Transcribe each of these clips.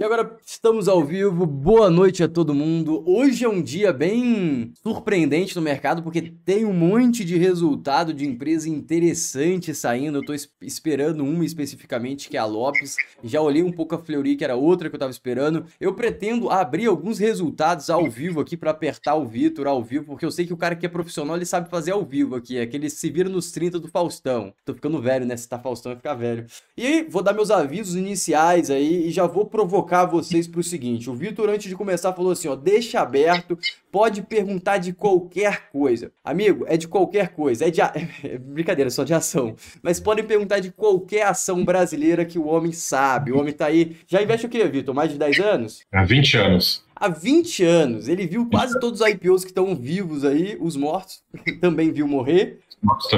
E agora estamos ao vivo. Boa noite a todo mundo. Hoje é um dia bem surpreendente no mercado porque tem um monte de resultado de empresa interessante saindo. Eu tô esperando uma especificamente que é a Lopes. Já olhei um pouco a Fleury, que era outra que eu tava esperando. Eu pretendo abrir alguns resultados ao vivo aqui para apertar o Vitor ao vivo, porque eu sei que o cara que é profissional ele sabe fazer ao vivo aqui. É que ele se vira nos 30 do Faustão. Tô ficando velho, né? Se tá Faustão, vai ficar velho. E vou dar meus avisos iniciais aí e já vou provocar provocar vocês para o seguinte: o Vitor, antes de começar, falou assim: ó, deixa aberto, pode perguntar de qualquer coisa. Amigo, é de qualquer coisa, é de. A... É brincadeira, só de ação. Mas podem perguntar de qualquer ação brasileira que o homem sabe. O homem tá aí. Já investe o quê, Vitor? Mais de 10 anos? Há 20 anos há 20 anos. Ele viu quase todos os IPOs que estão vivos aí, os mortos também viu morrer.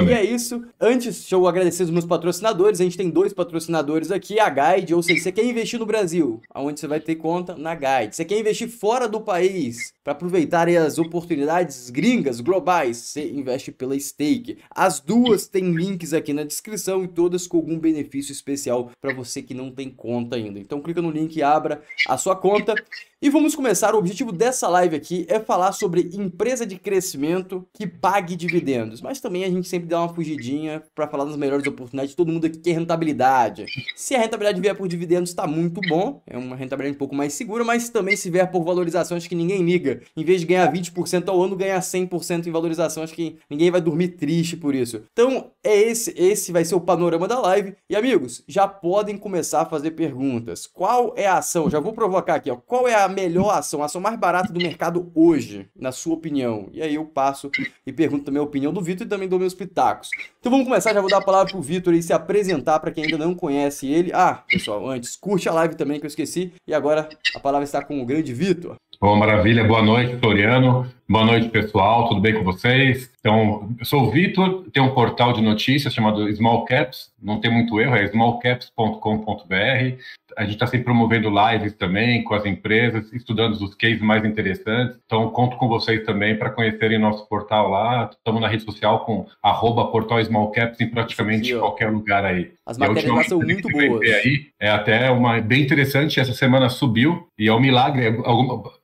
E é isso. Antes, deixa eu agradecer os meus patrocinadores. A gente tem dois patrocinadores aqui, a Guide, ou seja, você quer investir no Brasil, aonde você vai ter conta na Guide. Você quer investir fora do país, para aproveitar as oportunidades gringas, globais, você investe pela Stake. As duas têm links aqui na descrição e todas com algum benefício especial para você que não tem conta ainda. Então clica no link e abra a sua conta. E vamos começar. O objetivo dessa live aqui é falar sobre empresa de crescimento que pague dividendos. Mas também a gente sempre dá uma fugidinha para falar das melhores oportunidades. Todo mundo aqui quer rentabilidade. Se a rentabilidade vier por dividendos, está muito bom. É uma rentabilidade um pouco mais segura, mas também se vier por valorização, acho que ninguém liga. Em vez de ganhar 20% ao ano, ganhar 100% em valorização. Acho que ninguém vai dormir triste por isso. Então, é esse, esse vai ser o panorama da live. E amigos, já podem começar a fazer perguntas. Qual é a ação? Já vou provocar aqui, ó. Qual é a melhor ação, a ação mais barata do mercado hoje, na sua opinião? E aí eu passo e pergunto também a opinião do Vitor e também dou meus pitacos. Então vamos começar, já vou dar a palavra pro Vitor e se apresentar para quem ainda não conhece ele. Ah, pessoal, antes, curte a live também que eu esqueci. E agora a palavra está com o grande Vitor. Bom, maravilha. Boa noite, Floriano. Boa noite, pessoal. Tudo bem com vocês? Então, eu sou o Vitor, tenho um portal de notícias chamado Small Caps, não tem muito erro, é smallcaps.com.br. A gente está sempre promovendo lives também com as empresas, estudando os cases mais interessantes. Então, conto com vocês também para conhecerem nosso portal lá. Estamos na rede social com arroba portal Smallcaps em praticamente Sim, qualquer lugar aí. As matérias lá são muito boas. Aí é até uma bem interessante. Essa semana subiu e é um milagre. É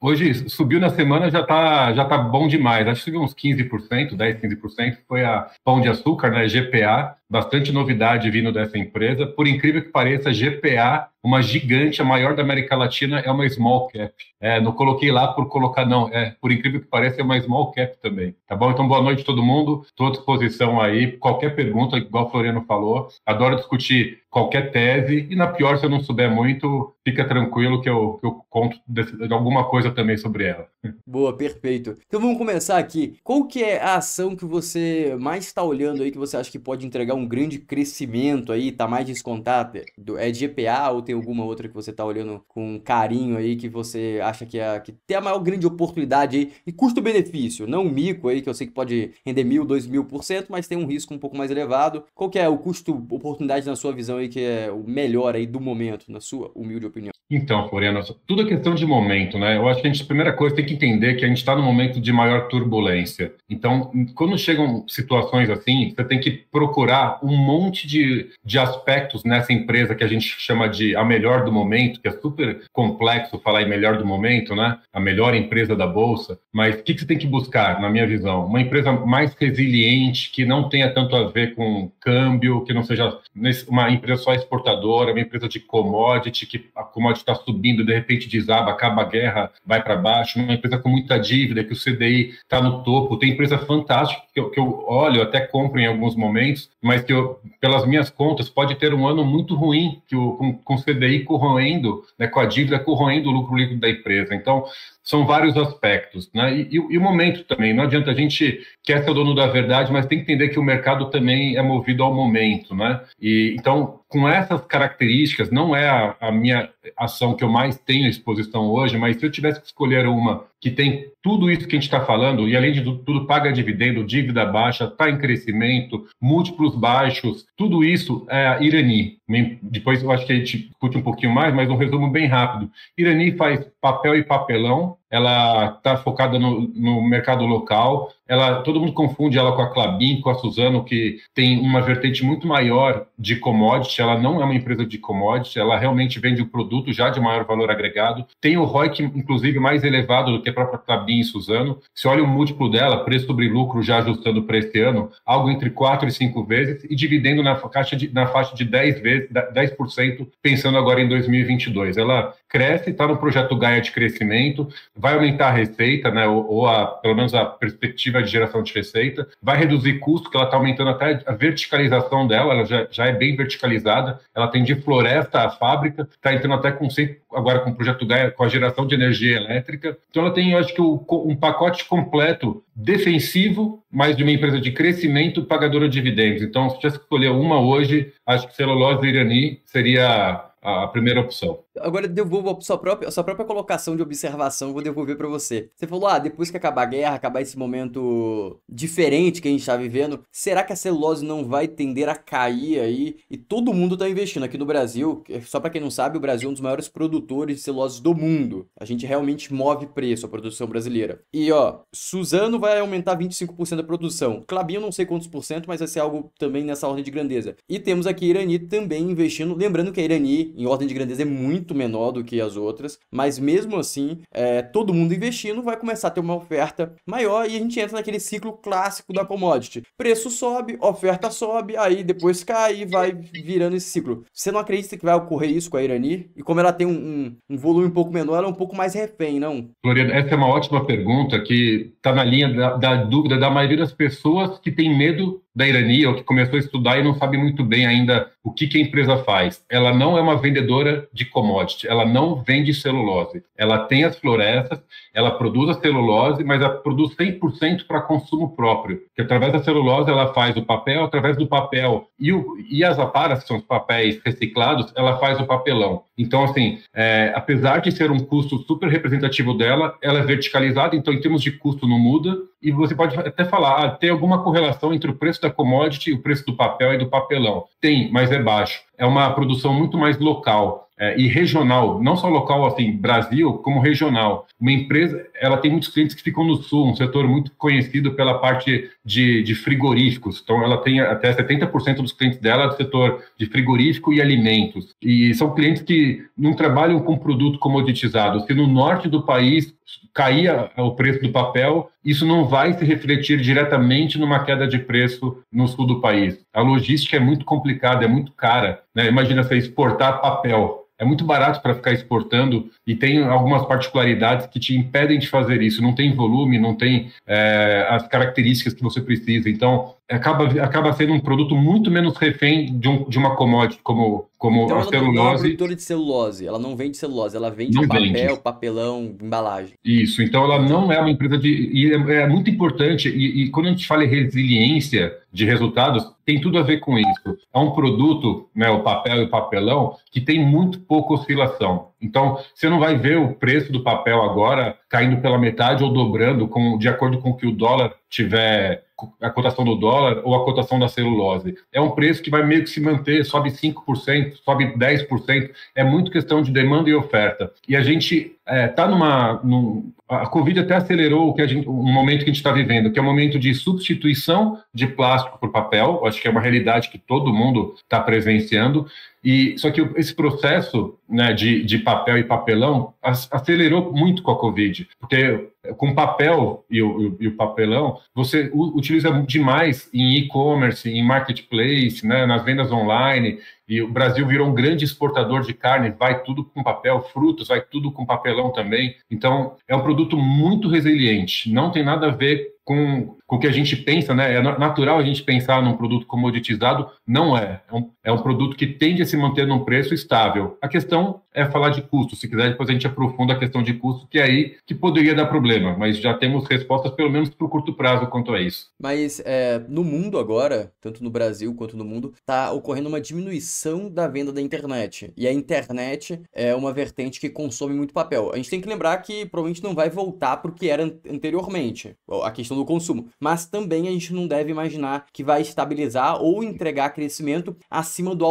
hoje subiu na semana já está já tá bom demais. Acho que uns 15%, 10, 15%. Foi a Pão de Açúcar, né? GPA bastante novidade vindo dessa empresa. Por incrível que pareça, GPA, uma gigante, a maior da América Latina, é uma small cap. É, não coloquei lá por colocar, não. É, por incrível que pareça, é uma small cap também. Tá bom? Então, boa noite todo mundo. Estou à disposição aí. Qualquer pergunta, igual o Floriano falou. Adoro discutir qualquer tese. E na pior, se eu não souber muito, fica tranquilo que eu, que eu conto de alguma coisa também sobre ela. Boa, perfeito. Então vamos começar aqui. Qual que é a ação que você mais está olhando aí que você acha que pode entregar um grande crescimento aí, tá mais descontado? É de GPA ou tem alguma outra que você tá olhando com carinho aí que você acha que, é, que tem a maior grande oportunidade aí e custo-benefício? Não o mico aí, que eu sei que pode render mil, dois mil por cento, mas tem um risco um pouco mais elevado. Qual que é o custo-oportunidade na sua visão aí que é o melhor aí do momento, na sua humilde opinião? Então, Floriano, tudo é questão de momento, né? Eu acho que a gente, a primeira coisa, tem que entender que a gente está num momento de maior turbulência. Então, quando chegam situações assim, você tem que procurar um monte de, de aspectos nessa empresa que a gente chama de a melhor do momento, que é super complexo falar em melhor do momento, né? A melhor empresa da Bolsa. Mas o que, que você tem que buscar, na minha visão? Uma empresa mais resiliente, que não tenha tanto a ver com câmbio, que não seja uma empresa só exportadora, uma empresa de commodity, que a commodity está subindo, de repente desaba, acaba a guerra, vai para baixo, uma empresa com muita dívida, que o CDI está no topo, tem empresa fantástica que eu, que eu olho, até compro em alguns momentos, mas que eu, pelas minhas contas, pode ter um ano muito ruim, que o, com, com o CDI corroendo, né, com a dívida corroendo o lucro líquido da empresa. Então, são vários aspectos, né? E, e, e, o momento também. Não adianta a gente quer ser o dono da verdade, mas tem que entender que o mercado também é movido ao momento, né? E então, com essas características, não é a, a minha ação que eu mais tenho exposição hoje, mas se eu tivesse que escolher uma que tem tudo isso que a gente está falando, e além de tudo, paga dividendo, dívida baixa, está em crescimento, múltiplos baixos, tudo isso é Irani. Depois eu acho que a gente discute um pouquinho mais, mas um resumo bem rápido. Irani faz papel e papelão, ela está focada no, no, mercado local. Ela, todo mundo confunde ela com a Clabin, com a Suzano, que tem uma vertente muito maior de commodity. Ela não é uma empresa de commodity, ela realmente vende um produto já de maior valor agregado. Tem o ROIC, inclusive, mais elevado do que a própria Clabin e Suzano. Se olha o múltiplo dela, preço sobre lucro já ajustando para esse ano, algo entre 4 e 5 vezes, e dividendo na, caixa de, na faixa de 10 vezes, 10%, pensando agora em 2022. Ela cresce, está no projeto Gaia de crescimento, vai aumentar a receita, né, ou, ou a, pelo menos a perspectiva de geração de receita, vai reduzir custo, que ela está aumentando até a verticalização dela, ela já, já é bem verticalizada, ela tem de floresta a fábrica, está entrando até com agora com o projeto Gaia, com a geração de energia elétrica. Então ela tem, eu acho que, um pacote completo defensivo, mas de uma empresa de crescimento pagadora de dividendos. Então, se tivesse que escolher uma hoje, acho que celulose Irani seria a primeira opção. Agora eu devolvo a sua própria, a sua própria colocação de observação, vou devolver para você. Você falou, ah, depois que acabar a guerra, acabar esse momento diferente que a gente está vivendo, será que a celulose não vai tender a cair aí? E todo mundo está investindo. Aqui no Brasil, só para quem não sabe, o Brasil é um dos maiores produtores de celulose do mundo. A gente realmente move preço a produção brasileira. E ó, Suzano vai aumentar 25% da produção. Clabinho não sei quantos por cento, mas vai ser algo também nessa ordem de grandeza. E temos aqui Irani também investindo, lembrando que a Irani, em ordem de grandeza, é muito muito menor do que as outras, mas mesmo assim, é, todo mundo investindo vai começar a ter uma oferta maior e a gente entra naquele ciclo clássico da commodity. Preço sobe, oferta sobe, aí depois cai e vai virando esse ciclo. Você não acredita que vai ocorrer isso com a Irani? E como ela tem um, um, um volume um pouco menor, ela é um pouco mais refém, não? Floriano, essa é uma ótima pergunta que está na linha da, da dúvida da maioria das pessoas que tem medo da Irani, ou que começou a estudar e não sabe muito bem ainda o que, que a empresa faz. Ela não é uma vendedora de commodity, ela não vende celulose. Ela tem as florestas, ela produz a celulose, mas ela produz 100% para consumo próprio. Que através da celulose ela faz o papel, através do papel e, o, e as aparas, que são os papéis reciclados, ela faz o papelão. Então, assim, é, apesar de ser um custo super representativo dela, ela é verticalizada, então em termos de custo não muda. E você pode até falar, ah, tem alguma correlação entre o preço da commodity e o preço do papel e do papelão? Tem, mas é baixo. É uma produção muito mais local é, e regional, não só local assim, Brasil, como regional. Uma empresa, ela tem muitos clientes que ficam no sul, um setor muito conhecido pela parte de, de frigoríficos. Então, ela tem até 70% dos clientes dela do setor de frigorífico e alimentos. E são clientes que não trabalham com produto comoditizado. Se no norte do país caía o preço do papel, isso não vai se refletir diretamente numa queda de preço no sul do país. A logística é muito complicada, é muito cara. Né? Imagina você exportar papel é muito barato para ficar exportando e tem algumas particularidades que te impedem de fazer isso. Não tem volume, não tem é, as características que você precisa. Então, acaba, acaba sendo um produto muito menos refém de, um, de uma commodity como, como então, a ela celulose. Não é produtora de celulose, ela não vende celulose, ela vende não papel, vende. papelão, embalagem. Isso, então ela não é uma empresa de. E é, é muito importante, e, e, quando a gente fala em resiliência de resultados, tem tudo a ver com isso. É um produto, né, o papel e o papelão, que tem muito pouca oscilação. Então, você não vai ver o preço do papel agora caindo pela metade ou dobrando com, de acordo com o que o dólar tiver a cotação do dólar ou a cotação da celulose. É um preço que vai meio que se manter, sobe 5%, sobe 10%. É muito questão de demanda e oferta. E a gente é, tá numa. Num, a Covid até acelerou o que a gente, um momento que a gente está vivendo, que é o momento de substituição de plástico por papel. Acho que é uma realidade que todo mundo está presenciando. E só que esse processo né, de, de papel e papelão acelerou muito com a Covid, porque com papel e o, e o papelão você utiliza demais em e-commerce, em marketplace, né, nas vendas online. E o Brasil virou um grande exportador de carne, vai tudo com papel, frutos, vai tudo com papelão também. Então, é um produto muito resiliente, não tem nada a ver com, com o que a gente pensa, né? É natural a gente pensar num produto comoditizado, não é. É um, é um produto que tende a se manter num preço estável. A questão é falar de custo. Se quiser, depois a gente aprofunda a questão de custo, que é aí que poderia dar problema, mas já temos respostas, pelo menos para o curto prazo, quanto a isso. Mas é, no mundo agora, tanto no Brasil quanto no mundo, está ocorrendo uma diminuição da venda da internet. E a internet é uma vertente que consome muito papel. A gente tem que lembrar que provavelmente não vai voltar para o que era anteriormente, a questão do consumo. Mas também a gente não deve imaginar que vai estabilizar ou entregar crescimento acima do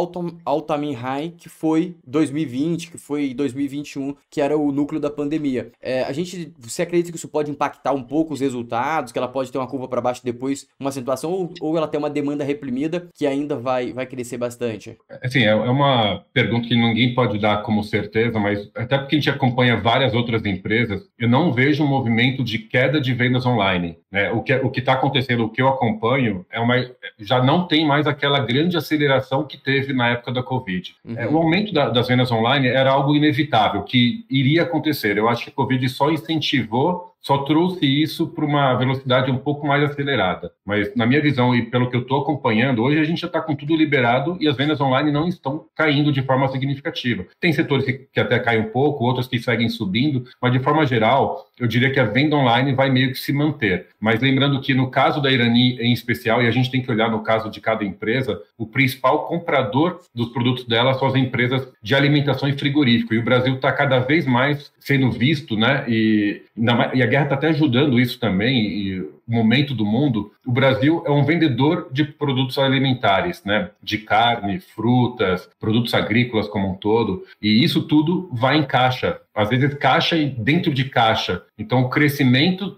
all-time high que foi 2020, que foi 2021, que era o núcleo da pandemia. É, a gente, você acredita que isso pode impactar um pouco os resultados, que ela pode ter uma curva para baixo depois, uma acentuação, ou, ou ela tem uma demanda reprimida que ainda vai, vai crescer bastante? Assim, é, é uma pergunta que ninguém pode dar como certeza, mas até porque a gente acompanha várias outras empresas, eu não vejo um movimento de queda de vendas online. Né? O que o está acontecendo, o que eu acompanho, é uma, já não tem mais aquela grande aceleração que teve na época da Covid. Uhum. É, o aumento da, das vendas online era algo inevitável, que iria acontecer. Eu acho que a Covid só incentivou só trouxe isso para uma velocidade um pouco mais acelerada. Mas, na minha visão e pelo que eu estou acompanhando, hoje a gente já está com tudo liberado e as vendas online não estão caindo de forma significativa. Tem setores que, que até caem um pouco, outros que seguem subindo, mas de forma geral, eu diria que a venda online vai meio que se manter. Mas lembrando que no caso da Irani em especial, e a gente tem que olhar no caso de cada empresa, o principal comprador dos produtos dela são as empresas de alimentação e frigorífico. E o Brasil está cada vez mais sendo visto, né? E, e a guerra está até ajudando isso também, e momento do mundo. O Brasil é um vendedor de produtos alimentares, né? De carne, frutas, produtos agrícolas como um todo. E isso tudo vai em caixa. Às vezes caixa e dentro de caixa. Então o crescimento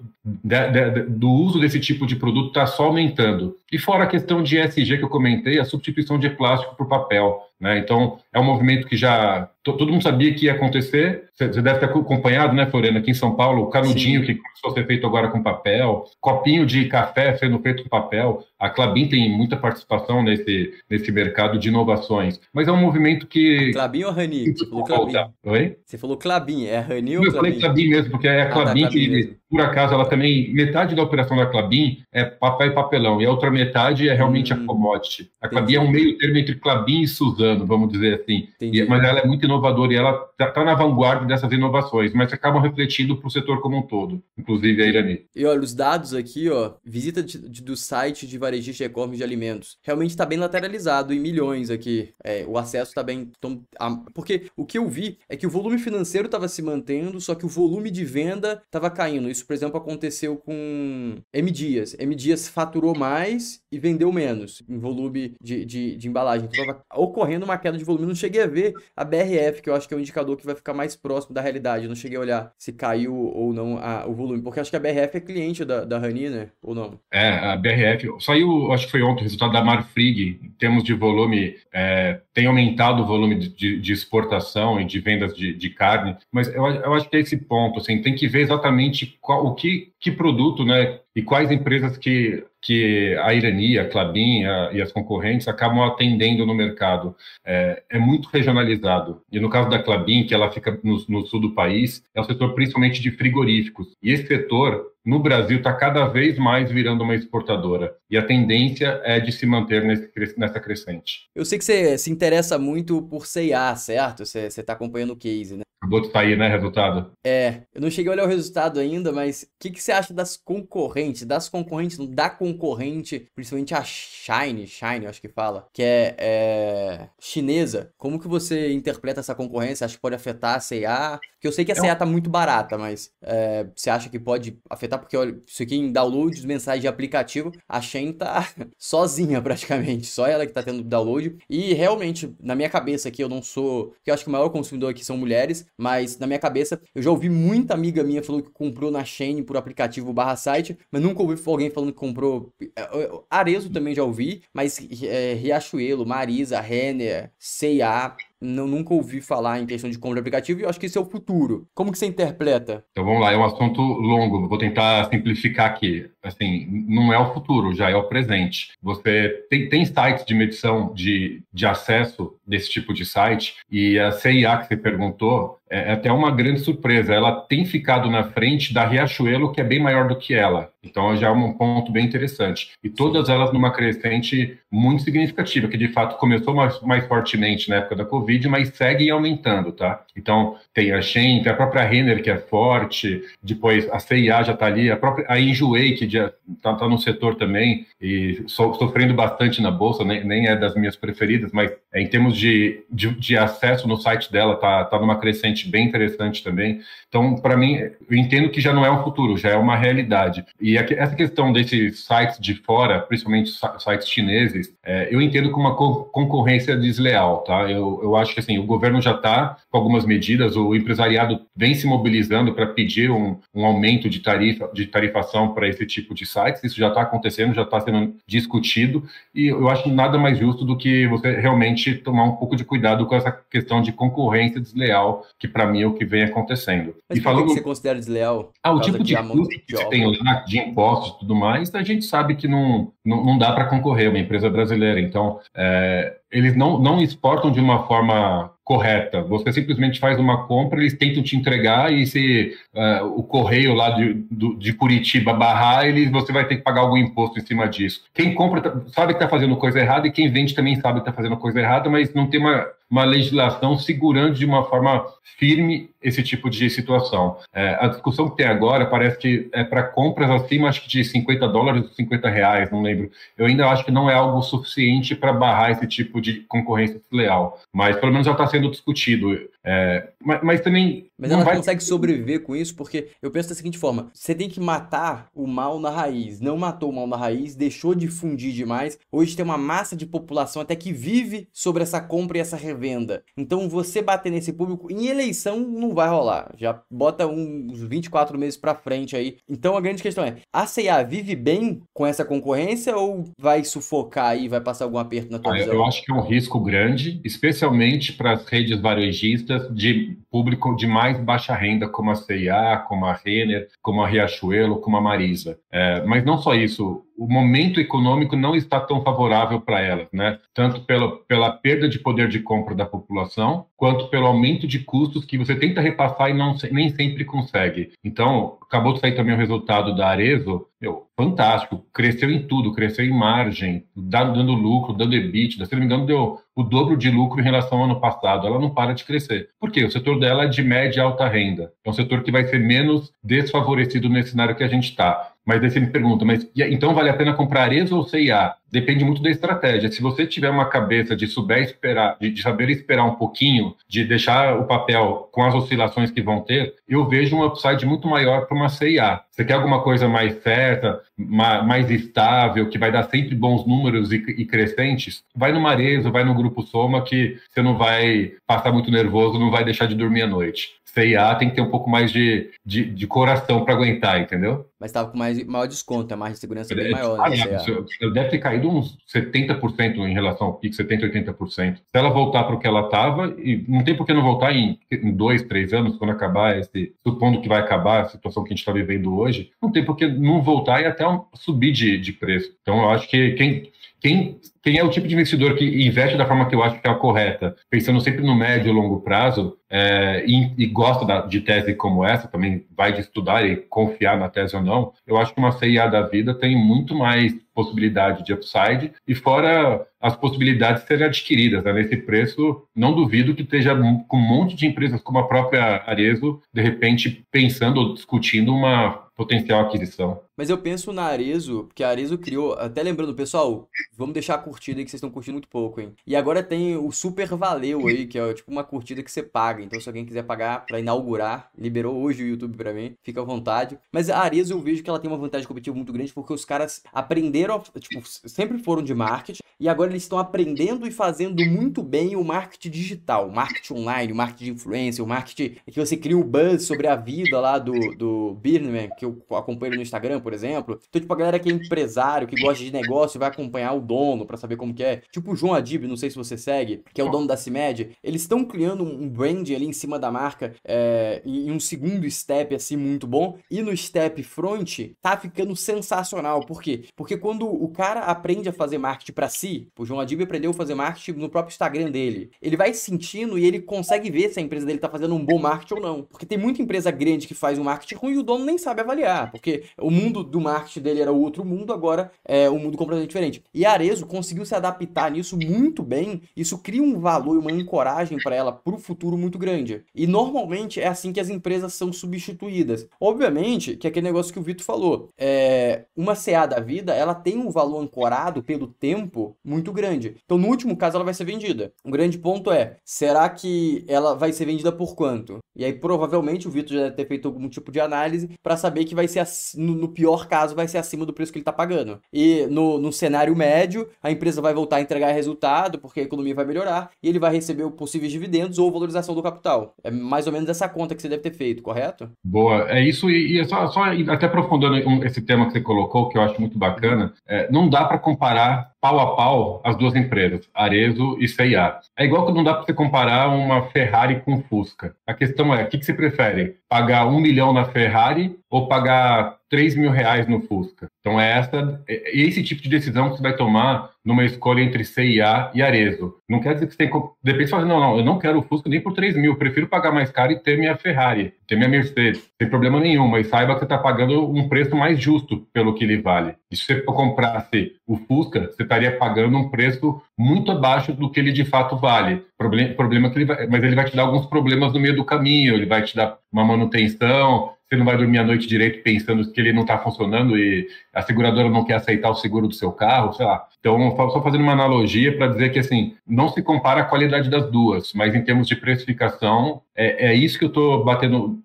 do uso desse tipo de produto está só aumentando. E fora a questão de ESG que eu comentei, a substituição de plástico por papel. Né? Então, é um movimento que já todo mundo sabia que ia acontecer. Você deve ter acompanhado, né, Floriana, aqui em São Paulo, o canudinho Sim. que começou a ser feito agora com papel, copinho de café sendo feito com papel. A Clabin tem muita participação nesse, nesse mercado de inovações. Mas é um movimento que. Clabin ou Rani? Você falou Clabin. Oi? Você falou Clabin, é Rani ou Clabin? Eu falei Clabin mesmo, porque é a Clabin ah, tá, que, por acaso, ela também. Metade da operação da Clabin é papel e papelão, e a outra metade é realmente hum, a commodity. A Clabin é um meio termo entre Clabin e Suzano, vamos dizer assim. E, mas ela é muito inovadora e ela está tá na vanguarda dessas inovações, mas acabam refletindo para o setor como um todo, inclusive a Irani. E olha, os dados aqui, ó, visita de, de, do site de varejista e de alimentos, realmente está bem lateralizado em milhões aqui. É, o acesso está bem. Então, a, porque o que eu vi é que o volume financeiro estava se mantendo, só que o volume de venda estava caindo. Isso, por exemplo, aconteceu com M Dias. M Dias faturou mais e vendeu menos em volume de, de, de embalagem. Então, estava ocorrendo uma queda de volume. Não cheguei a ver a BRF, que eu acho que é o indicador que vai ficar mais próximo da realidade. Eu não cheguei a olhar se caiu ou não a, o volume, porque acho que a BRF é cliente da, da Rani, né? Ou não? É, a BRF. Saiu, acho que foi ontem, o resultado da Marfrig, em termos de volume, é, tem aumentado o volume de, de, exportação e de vendas de, de carne, mas eu, eu, acho que é esse ponto, assim, tem que ver exatamente qual, o que, que produto, né, e quais empresas que, que a Irani, a Clabin a, e as concorrentes acabam atendendo no mercado. É, é, muito regionalizado. E no caso da Clabin, que ela fica no, no sul do país, é o setor principalmente de frigoríficos. E esse setor no Brasil está cada vez mais virando uma exportadora. E a tendência é de se manter nesse, nessa crescente. Eu sei que você se interessa muito por C&A, certo? Você está acompanhando o case, né? Acabou de sair, né, resultado? É, eu não cheguei a olhar o resultado ainda, mas o que, que você acha das concorrentes? Das concorrentes, da concorrente, principalmente a Shine, Shine, acho que fala, que é, é chinesa. Como que você interpreta essa concorrência? Acha que pode afetar a C&A? Porque eu sei que a C&A tá muito barata, mas é, você acha que pode afetar? Porque olha, isso aqui em downloads, mensagens de aplicativo, a Shine tá sozinha praticamente, só ela que tá tendo download. E realmente, na minha cabeça aqui, eu não sou, porque eu acho que o maior consumidor aqui são mulheres, mas na minha cabeça eu já ouvi muita amiga minha falando que comprou na Shane por aplicativo barra site, mas nunca ouvi alguém falando que comprou. É, é, Arezo também já ouvi, mas é, Riachuelo, Marisa, Renner, C&A, não, nunca ouvi falar em questão de compra de aplicativo e eu acho que esse é o futuro. Como que você interpreta? Então vamos lá, é um assunto longo, vou tentar simplificar aqui. Assim, não é o futuro, já é o presente. Você tem, tem sites de medição de, de acesso desse tipo de site, e a CIA que você perguntou, é, é até uma grande surpresa. Ela tem ficado na frente da Riachuelo, que é bem maior do que ela. Então já é um ponto bem interessante. E todas elas numa crescente muito significativa, que de fato começou mais, mais fortemente na época da Covid, mas segue aumentando, tá? Então tem a Shen, tem a própria Renner, que é forte, depois a CIA já está ali, a própria a Enjoei, que está tá no setor também, e so, sofrendo bastante na bolsa, nem, nem é das minhas preferidas, mas em termos de, de, de, acesso no site dela, tá, tá numa crescente bem interessante também. Então, para mim, eu entendo que já não é um futuro, já é uma realidade. E essa questão desses sites de fora, principalmente sites chineses, é, eu entendo como uma concorrência desleal, tá? Eu, eu acho que assim, o governo já está com algumas medidas, o empresariado vem se mobilizando para pedir um, um, aumento de tarifa, de tarifação para esse tipo de sites. Isso já está acontecendo, já está sendo discutido, e eu acho nada mais justo do que você realmente tomar um pouco de cuidado com essa questão de concorrência desleal, que para mim é o que vem acontecendo. Mas e falando... que você considera desleal? Ah, o tipo de custo que você tem lá, de impostos e tudo mais, a gente sabe que não, não, não dá para concorrer uma empresa brasileira. Então, é, eles não, não exportam de uma forma correta. Você simplesmente faz uma compra, eles tentam te entregar e se uh, o correio lá de, do, de Curitiba barrar, ele, você vai ter que pagar algum imposto em cima disso. Quem compra tá, sabe que está fazendo coisa errada e quem vende também sabe que está fazendo coisa errada, mas não tem uma, uma legislação segurando de uma forma firme esse tipo de situação. É, a discussão que tem agora parece que é para compras acima, acho que de 50 dólares, 50 reais, não lembro. Eu ainda acho que não é algo suficiente para barrar esse tipo de concorrência desleal, mas pelo menos já está sendo discutido. É, mas, mas, também. Mas ela vai... consegue sobreviver com isso, porque eu penso da seguinte forma: você tem que matar o mal na raiz. Não matou o mal na raiz, deixou de fundir demais. Hoje tem uma massa de população até que vive sobre essa compra e essa revenda. Então você bater nesse público em eleição não vai rolar. Já bota uns 24 meses para frente aí. Então a grande questão é: a CA vive bem com essa concorrência ou vai sufocar aí, vai passar algum aperto na tua ah, visão? Eu acho que é um risco grande, especialmente para as redes varejistas de público de mais baixa renda, como a CIA, como a Renner, como a Riachuelo, como a Marisa. É, mas não só isso, o momento econômico não está tão favorável para elas, né? Tanto pela, pela perda de poder de compra da população, quanto pelo aumento de custos que você tenta repassar e não, nem sempre consegue. Então, acabou de sair também o resultado da Arezo, meu, fantástico, cresceu em tudo, cresceu em margem, dando lucro, dando EBITDA, se não me engano, deu o dobro de lucro em relação ao ano passado. Ela não para de crescer. Por quê? O setor dela é de média e alta renda. É um setor que vai ser menos desfavorecido nesse cenário que a gente está. Mas aí você me pergunta, mas então vale a pena comprar Arezzo ou CIA? Depende muito da estratégia. Se você tiver uma cabeça de souber esperar, de, saber esperar um pouquinho, de deixar o papel com as oscilações que vão ter, eu vejo um upside muito maior para uma CIA. Você quer alguma coisa mais certa, mais estável, que vai dar sempre bons números e, e crescentes? Vai no Marezo, vai no Grupo Soma, que você não vai passar muito nervoso, não vai deixar de dormir à noite. CIA tem que ter um pouco mais de, de, de coração para aguentar, entendeu? Mas estava com mais, maior desconto, a margem de segurança é bem maior. Ah, é, deve ter caído uns 70% em relação ao PIX, 70%, 80%. Se ela voltar para o que ela estava, e não tem por que não voltar em, em dois, três anos, quando acabar esse, supondo que vai acabar a situação que a gente está vivendo hoje, não tem por que não voltar e até subir de, de preço. Então, eu acho que quem quem, quem é o tipo de investidor que investe da forma que eu acho que é a correta, pensando sempre no médio e longo prazo, é, e, e, gosta da, de tese como essa, também vai de estudar e confiar na tese ou não, eu acho que uma CIA da vida tem muito mais possibilidade de upside, e fora as possibilidades de serem adquiridas né? nesse preço, não duvido que esteja com um monte de empresas como a própria Arezo, de repente pensando ou discutindo uma potencial aquisição. Mas eu penso na Arezo, porque a Arezo criou, até lembrando, pessoal, vamos deixar a curtida aí que vocês estão curtindo muito pouco, hein? E agora tem o Super Valeu aí, que é tipo uma curtida que você paga. Então, se alguém quiser pagar para inaugurar, liberou hoje o YouTube para mim, fica à vontade. Mas a Arezo eu vejo que ela tem uma vantagem competitiva muito grande porque os caras aprenderam, tipo, sempre foram de marketing, e agora eles estão aprendendo e fazendo muito bem o marketing digital, o marketing online, o marketing de influência, o marketing que você cria um buzz sobre a vida lá do, do Birnman, que eu acompanho no Instagram, por exemplo. Então, tipo, a galera que é empresário, que gosta de negócio, vai acompanhar o dono para saber como que é. Tipo o João Adib, não sei se você segue, que é o dono da CIMED. Eles estão criando um brand ali em cima da marca é, em um segundo step, assim, muito bom. E no step front, tá ficando sensacional. Por quê? Porque quando o cara aprende a fazer marketing para si, o João Adib aprendeu a fazer marketing no próprio Instagram dele, ele vai sentindo e ele consegue ver se a empresa dele tá fazendo um bom marketing ou não. Porque tem muita empresa grande que faz um marketing ruim e o dono nem sabe avaliar. Porque o mundo do marketing dele era outro mundo, agora é um mundo completamente diferente. E a Arezo conseguiu se adaptar nisso muito bem. Isso cria um valor e uma ancoragem para ela pro futuro muito grande. E normalmente é assim que as empresas são substituídas. Obviamente que é aquele negócio que o Vitor falou, é, uma CA da vida, ela tem um valor ancorado pelo tempo muito grande. Então, no último caso, ela vai ser vendida. Um grande ponto é, será que ela vai ser vendida por quanto? E aí, provavelmente, o Vitor já deve ter feito algum tipo de análise para saber que vai ser, no, no, pior caso, vai ser acima do preço que ele está pagando. E no, no cenário médio, a empresa vai voltar a entregar resultado, porque a economia vai melhorar, e ele vai receber possíveis dividendos ou valorização do capital. É mais ou menos essa conta que você deve ter feito, correto? Boa, é isso, e, e é só, só até aprofundando esse tema que você colocou, que eu acho muito bacana, é, não dá para comparar pau a pau as duas empresas, Arezo e CIA. É igual que não dá para você comparar uma Ferrari com Fusca. A questão é, o que, que você prefere? Pagar um milhão na Ferrari ou pagar 3 mil reais no Fusca? Então é essa, é esse tipo de decisão que você vai tomar numa escolha entre CIA e Arezo. Não quer dizer que você tem que, de repente, falar, não, não, eu não quero o Fusca nem por 3 mil, eu prefiro pagar mais caro e ter minha Ferrari, ter minha Mercedes, sem problema nenhum, mas saiba que você está pagando um preço mais justo pelo que ele vale. E se você comprasse o Fusca, você estaria pagando um preço muito abaixo do que ele de fato vale. Problema, problema que ele vai, mas ele vai te dar alguns problemas no meio do caminho, ele vai te dar uma manutenção, você não vai dormir a noite direito pensando que ele não está funcionando e a seguradora não quer aceitar o seguro do seu carro, sei lá. Então, só fazendo uma analogia para dizer que, assim, não se compara a qualidade das duas, mas em termos de precificação, é, é isso que eu estou batendo.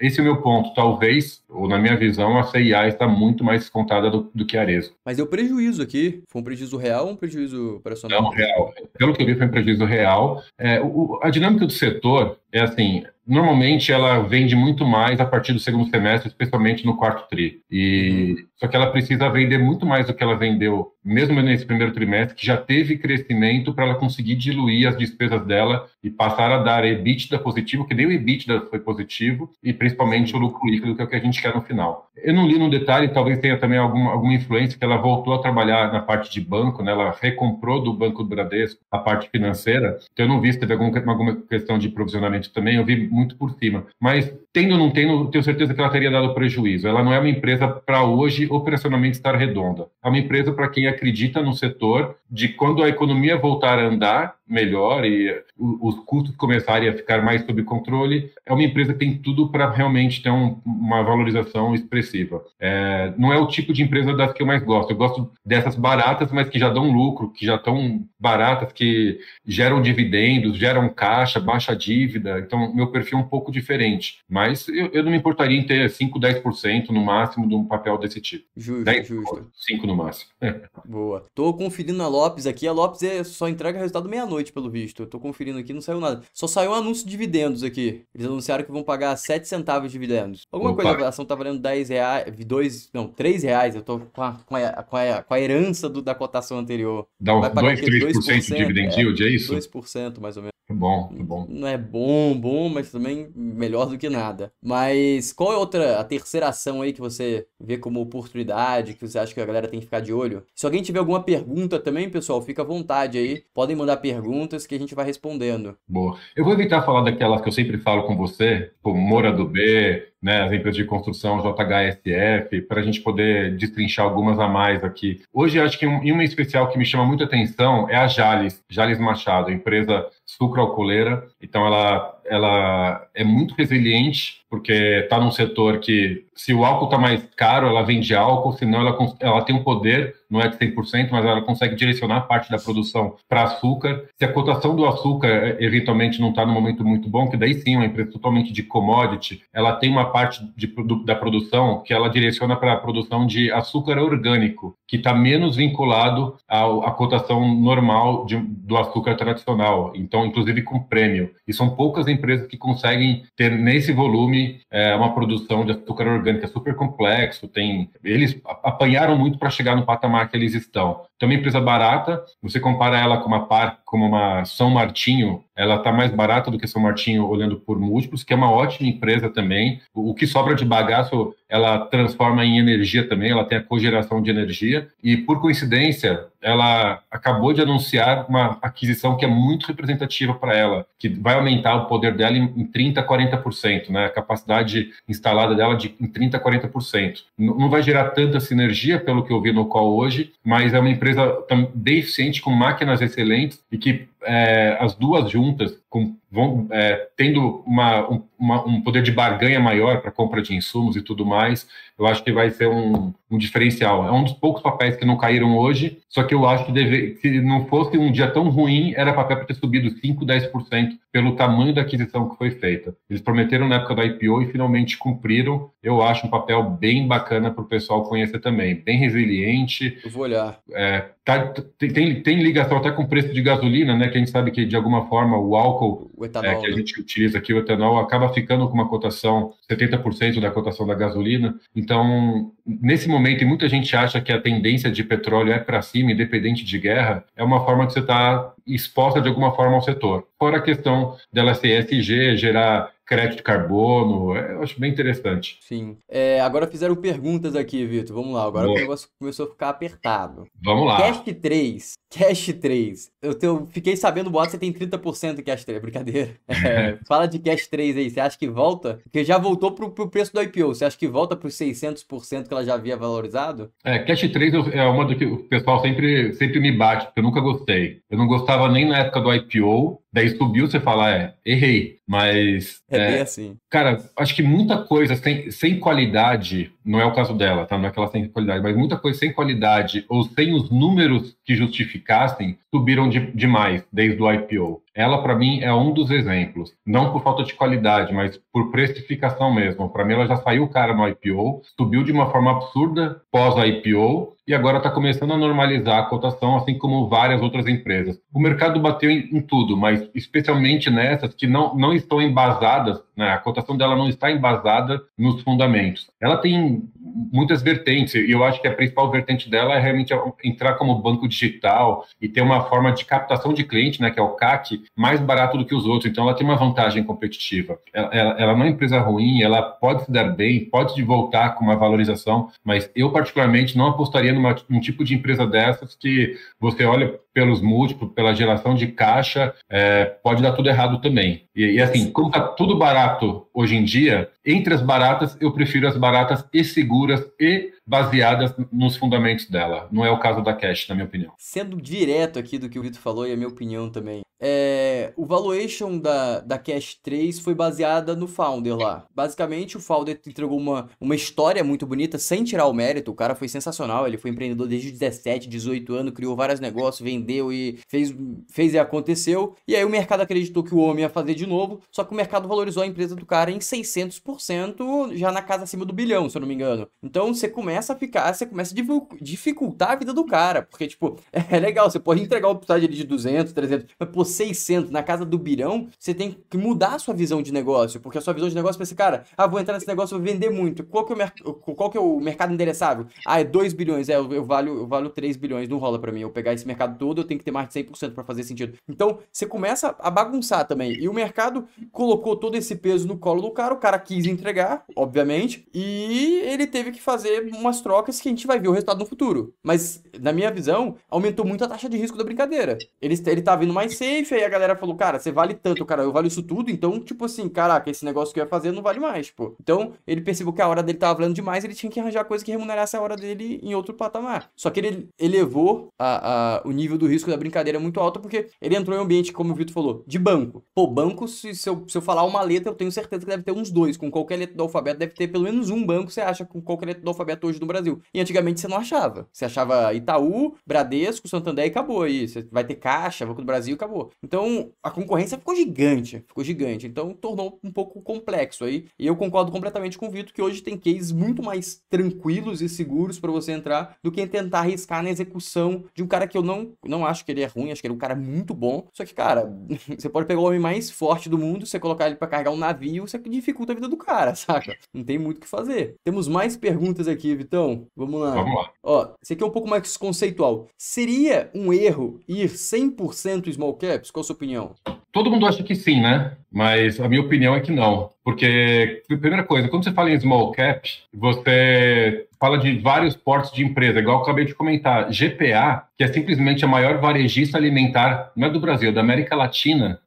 Esse é o meu ponto. Talvez, ou na minha visão, a CIA está muito mais descontada do, do que a Arezo. Mas deu prejuízo aqui. Foi um prejuízo real ou um prejuízo operacional? Não, real. Pelo que eu vi, foi um prejuízo real. É, o, a dinâmica do setor é assim: normalmente ela vende muito mais a partir do segundo semestre, especialmente no quarto tri. E uhum. só que ela precisa vender muito mais do que ela vendeu, mesmo nesse primeiro trimestre, que já teve crescimento para ela conseguir diluir as despesas dela e passar a dar EBITDA positivo, que nem o EBITDA foi positivo, e principalmente o lucro líquido, que é o que a gente quer no final. Eu não li no detalhe, talvez tenha também alguma, alguma influência que ela voltou a trabalhar na parte de banco, né? ela recomprou do Banco do Bradesco a parte financeira, então eu não vi se teve alguma, alguma questão de provisionamento também, eu vi muito por cima. Mas, tendo ou não tendo, tenho certeza que ela teria dado prejuízo. Ela não é uma empresa para hoje operacionalmente estar redonda. É uma empresa para quem acredita no setor, de quando a economia voltar a andar, melhor e os custos começarem a ficar mais sob controle, é uma empresa que tem tudo para realmente ter um, uma valorização expressiva. É, não é o tipo de empresa das que eu mais gosto. Eu gosto dessas baratas, mas que já dão lucro, que já estão baratas, que geram dividendos, geram caixa, baixa dívida. Então, meu perfil é um pouco diferente. Mas eu, eu não me importaria em ter 5, 10% no máximo de um papel desse tipo. Justo, 10, justo. 5 no máximo. Boa. Tô conferindo a Lopes aqui. A Lopes é, só entrega resultado meia-noite noite, pelo visto. Eu tô conferindo aqui, não saiu nada. Só saiu um anúncio de dividendos aqui. Eles anunciaram que vão pagar 7 centavos de dividendos. Alguma Opa. coisa, a ação tá valendo 10 reais, 2, não, 3 reais. Eu tô com a, com a, com a, com a herança do, da cotação anterior. Dá uns 2, 3% de dividend yield, é isso? 2% mais ou menos. Bom, bom. Não é bom, bom, mas também melhor do que nada. Mas qual é outra, a terceira ação aí que você vê como oportunidade, que você acha que a galera tem que ficar de olho? Se alguém tiver alguma pergunta também, pessoal, fica à vontade aí. Podem mandar perguntas que a gente vai respondendo. Boa. Eu vou evitar falar daquelas que eu sempre falo com você, como Mora do B, né, as empresas de construção JHSF, para a gente poder destrinchar algumas a mais aqui. Hoje, acho que um, uma especial que me chama muita atenção é a Jales, Jales Machado, empresa sucroalcooleira, Então ela, ela é muito resiliente porque está num setor que, se o álcool está mais caro, ela vende álcool, senão ela, ela tem um poder, não é de 100%, mas ela consegue direcionar parte da produção para açúcar. Se a cotação do açúcar eh, eventualmente não está no momento muito bom, que daí sim, uma empresa totalmente de commodity, ela tem uma parte de, da produção que ela direciona para a produção de açúcar orgânico, que está menos vinculado à, à cotação normal de, do açúcar tradicional, então, inclusive com prêmio. E são poucas empresas que conseguem ter nesse volume é uma produção de açúcar orgânica super complexo, tem eles apanharam muito para chegar no patamar que eles estão. Então, uma empresa barata, você compara ela com uma par, como uma São Martinho, ela está mais barata do que São Martinho olhando por múltiplos, que é uma ótima empresa também. O, que sobra de bagaço, ela transforma em energia também, ela tem a cogeração de energia e por coincidência, ela acabou de anunciar uma aquisição que é muito representativa para ela, que vai aumentar o poder dela em, em 30 a 40%, né? A capacidade instalada dela de em 30 a 40%. Não, não vai gerar tanta sinergia pelo que eu vi no call hoje, mas é uma empresa bem eficiente com máquinas excelentes e que é, as duas juntas com, vão é, tendo uma, um, uma, um, poder de barganha maior para compra de insumos e tudo mais, eu acho que vai ser um, um, diferencial. É um dos poucos papéis que não caíram hoje, só que eu acho que deve, se não fosse um dia tão ruim, era papel para ter subido 5, 10% pelo tamanho da aquisição que foi feita. Eles prometeram na época da IPO e finalmente cumpriram. Eu acho um papel bem bacana para o pessoal conhecer também, bem resiliente. Eu vou olhar. É, tá, tem, tem ligação até com o preço de gasolina, né? Que a gente sabe que de alguma forma o álcool álcool etanol, é, que a né? gente utiliza aqui, o etanol, acaba ficando com uma cotação, 70% da cotação da gasolina. Então, nesse momento, e muita gente acha que a tendência de petróleo é para cima, independente de guerra, é uma forma que você está exposta de alguma forma ao setor. Fora a questão dela ser SG, gerar crédito de carbono, é, eu acho bem interessante. Sim. É, agora fizeram perguntas aqui, Vitor. Vamos lá, agora Boa. o negócio começou a ficar apertado. Vamos lá. Cash 3. Cash 3. Eu, te, eu fiquei sabendo, boato, você tem 30% de Cash 3. Brincadeira. É, fala de Cash 3 aí. Você acha que volta? Porque já voltou pro, pro preço do IPO. Você acha que volta para os 600% que ela já havia valorizado? É, Cash 3 é uma do que o pessoal sempre, sempre me bate, porque eu nunca gostei. Eu não gostava nem na época do IPO. Daí subiu, você fala, é, errei. Mas. É, é assim. Cara, acho que muita coisa sem, sem qualidade, não é o caso dela, tá? Não é que ela tem qualidade, mas muita coisa sem qualidade ou sem os números que justificassem subiram de, demais desde o IPO. Ela, para mim, é um dos exemplos. Não por falta de qualidade, mas por precificação mesmo. Para mim, ela já saiu cara no IPO, subiu de uma forma absurda pós-IPO e agora está começando a normalizar a cotação, assim como várias outras empresas. O mercado bateu em, em tudo, mas especialmente nessas que não, não estão embasadas, né? a cotação dela não está embasada nos fundamentos. Ela tem muitas vertentes, e eu acho que a principal vertente dela é realmente entrar como banco digital e ter uma forma de captação de cliente, né, que é o CAC, mais barato do que os outros. Então, ela tem uma vantagem competitiva. Ela, ela, ela não é uma empresa ruim, ela pode se dar bem, pode voltar com uma valorização, mas eu, particularmente, não apostaria numa, num tipo de empresa dessas que você olha pelos múltiplos, pela geração de caixa, é, pode dar tudo errado também. E, e assim, como está tudo barato hoje em dia, entre as baratas, eu prefiro as baratas e seguras e baseadas nos fundamentos dela. Não é o caso da Cash, na minha opinião. Sendo direto aqui do que o Vitor falou e a minha opinião também. É, o valuation da, da Cash 3 foi baseada no founder lá. Basicamente, o founder entregou uma, uma história muito bonita, sem tirar o mérito. O cara foi sensacional. Ele foi empreendedor desde 17, 18 anos, criou vários negócios, vendeu e fez, fez e aconteceu. E aí o mercado acreditou que o homem ia fazer de novo. Só que o mercado valorizou a empresa do cara em 600%, já na casa acima do bilhão, se eu não me engano. Então você começa a ficar, você começa a dificultar a vida do cara. Porque, tipo, é legal, você pode entregar o upside de 200, 300, mas, pô, 600 na casa do bilhão, você tem que mudar a sua visão de negócio, porque a sua visão de negócio vai ser, cara, ah, vou entrar nesse negócio, vou vender muito. Qual que é o, qual que é o mercado endereçável? Ah, é 2 bilhões, é, eu, eu, valho, eu valho 3 bilhões, não rola para mim. Eu pegar esse mercado todo, eu tenho que ter mais de 100% para fazer sentido. Então, você começa a bagunçar também. E o mercado colocou todo esse peso no colo do cara, o cara quis entregar, obviamente, e ele teve que fazer umas trocas que a gente vai ver o resultado no futuro. Mas, na minha visão, aumentou muito a taxa de risco da brincadeira. Ele, ele tá vindo mais safe, aí a galera falou, cara, você vale tanto, cara, eu valho isso tudo, então, tipo assim, caraca, esse negócio que eu ia fazer não vale mais, pô. Então, ele percebeu que a hora dele tava valendo demais, ele tinha que arranjar coisa que remunerasse a hora dele em outro patamar. Só que ele elevou a, a, o nível do risco da brincadeira é muito alto, porque ele entrou em um ambiente, como o Vitor falou, de banco. Pô, banco, se, se, eu, se eu falar uma letra, eu tenho certeza que deve ter uns dois. Com qualquer letra do alfabeto, deve ter pelo menos um banco, você acha, com qualquer letra do alfabeto hoje no Brasil. E antigamente você não achava. Você achava Itaú, Bradesco, Santander e acabou aí. Você vai ter Caixa, Banco do Brasil e acabou. Então, a concorrência ficou gigante. Ficou gigante. Então, tornou um pouco complexo aí. E eu concordo completamente com o Vitor que hoje tem cases muito mais tranquilos e seguros para você entrar do que tentar arriscar na execução de um cara que eu não, não acho que ele é ruim, acho que ele é um cara muito bom. Só que, cara, você pode pegar o homem mais forte do mundo, você colocar ele para carregar um navio, você dificulta a vida do cara, saca? Não tem muito o que fazer. Temos mais perguntas aqui, Vitão. Vamos lá. Vamos lá. Ó, esse aqui é um pouco mais conceitual. Seria um erro ir 100% small caps? Qual a sua opinião? Todo mundo acha que sim, né? Mas a minha opinião é que não. Porque, primeira coisa, quando você fala em small cap, você fala de vários portos de empresa, igual eu acabei de comentar. GPA, que é simplesmente a maior varejista alimentar, não é do Brasil, é da América Latina,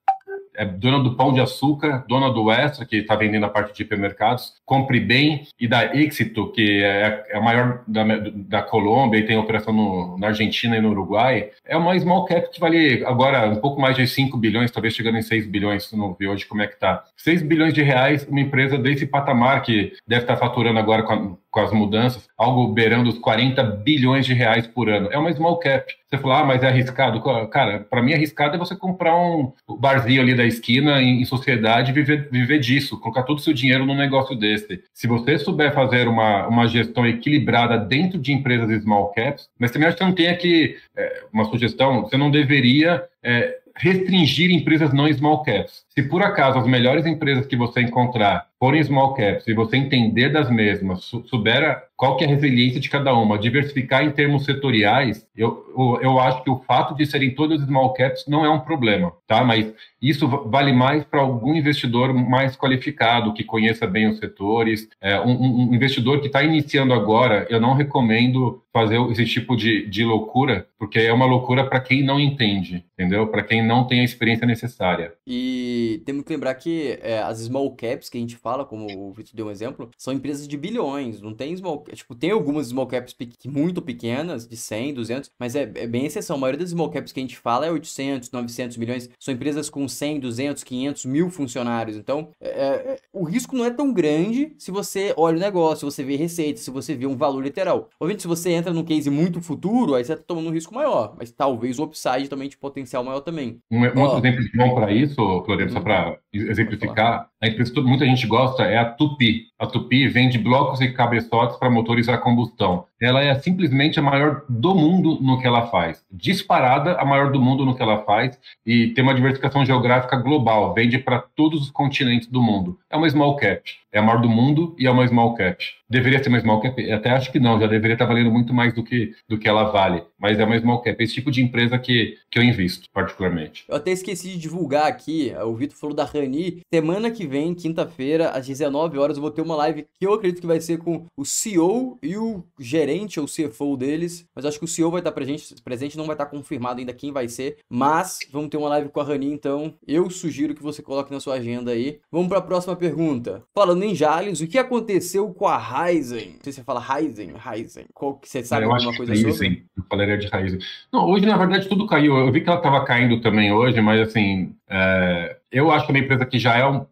é dona do Pão de Açúcar, dona do Extra, que está vendendo a parte de hipermercados, Compre Bem e da Éxito, que é, é a maior da, da Colômbia e tem operação no, na Argentina e no Uruguai, é uma small cap que vale agora um pouco mais de 5 bilhões, talvez chegando em 6 bilhões, não vi hoje como é que está. 6 bilhões de reais, uma empresa desse patamar que deve estar tá faturando agora com a, com as mudanças, algo beirando os 40 bilhões de reais por ano. É uma small cap. Você falou, ah, mas é arriscado. Cara, para mim, arriscado é você comprar um barzinho ali da esquina em, em sociedade viver, viver disso, colocar todo o seu dinheiro num negócio desse. Se você souber fazer uma, uma gestão equilibrada dentro de empresas small caps, mas também acho que não tenha que, é, uma sugestão, você não deveria é, restringir empresas não small caps. Se por acaso as melhores empresas que você encontrar forem small caps e você entender das mesmas, souber qual que é a resiliência de cada uma, diversificar em termos setoriais, eu, eu, acho que o fato de serem todas small caps não é um problema, tá? Mas isso vale mais para algum investidor mais qualificado, que conheça bem os setores. É, um, um investidor que está iniciando agora, eu não recomendo fazer esse tipo de, de loucura, porque é uma loucura para quem não entende, entendeu? Para quem não tem a experiência necessária. E temos que lembrar que é, as small caps que a gente fala, como o Vitor deu um exemplo, são empresas de bilhões, não tem small tipo, tem algumas small caps muito pequenas, de 100, 200, mas é, é bem exceção. A maioria das small caps que a gente fala é 800, 900 milhões, são empresas com 100, 200, 500 mil funcionários. Então, é, é, o risco não é tão grande se você olha o negócio, se você vê receita, se você vê um valor literal. Obviamente, se você entra num case muito futuro, aí você está tomando um risco maior, mas talvez o upside também de potencial maior também. Um, um outro exemplo bom para isso, Floriano, só uhum. para exemplificar, a empresa que muita gente gosta é a Tupi. A Tupi vende blocos e cabeçotes para motores a combustão. Ela é simplesmente a maior do mundo no que ela faz. Disparada, a maior do mundo no que ela faz e tem uma diversificação geográfica global. Vende para todos os continentes do mundo. É uma small cap. É a maior do mundo e é uma small cap. Deveria ser uma small cap? Até acho que não, já deveria estar valendo muito mais do que, do que ela vale. Mas é uma small cap. Esse tipo de empresa que, que eu invisto, particularmente. Eu até esqueci de divulgar aqui, o Vitor falou da Rani. Semana que vem, quinta-feira, às 19 horas, eu vou ter uma live que eu acredito que vai ser com o CEO e o gerente ou CFO deles. Mas acho que o CEO vai estar presente, presente não vai estar confirmado ainda quem vai ser. Mas vamos ter uma live com a Rani, então eu sugiro que você coloque na sua agenda aí. Vamos para a próxima pergunta. Falando em Jales, o que aconteceu com a Ryzen? Não sei se você fala Ryzen, Ryzen. Qual, você sabe eu alguma coisa Ryzen. sobre? Eu falaria de Ryzen. Não, hoje, na verdade, tudo caiu. Eu vi que ela estava caindo também hoje, mas assim, é, eu acho que é uma empresa que já é um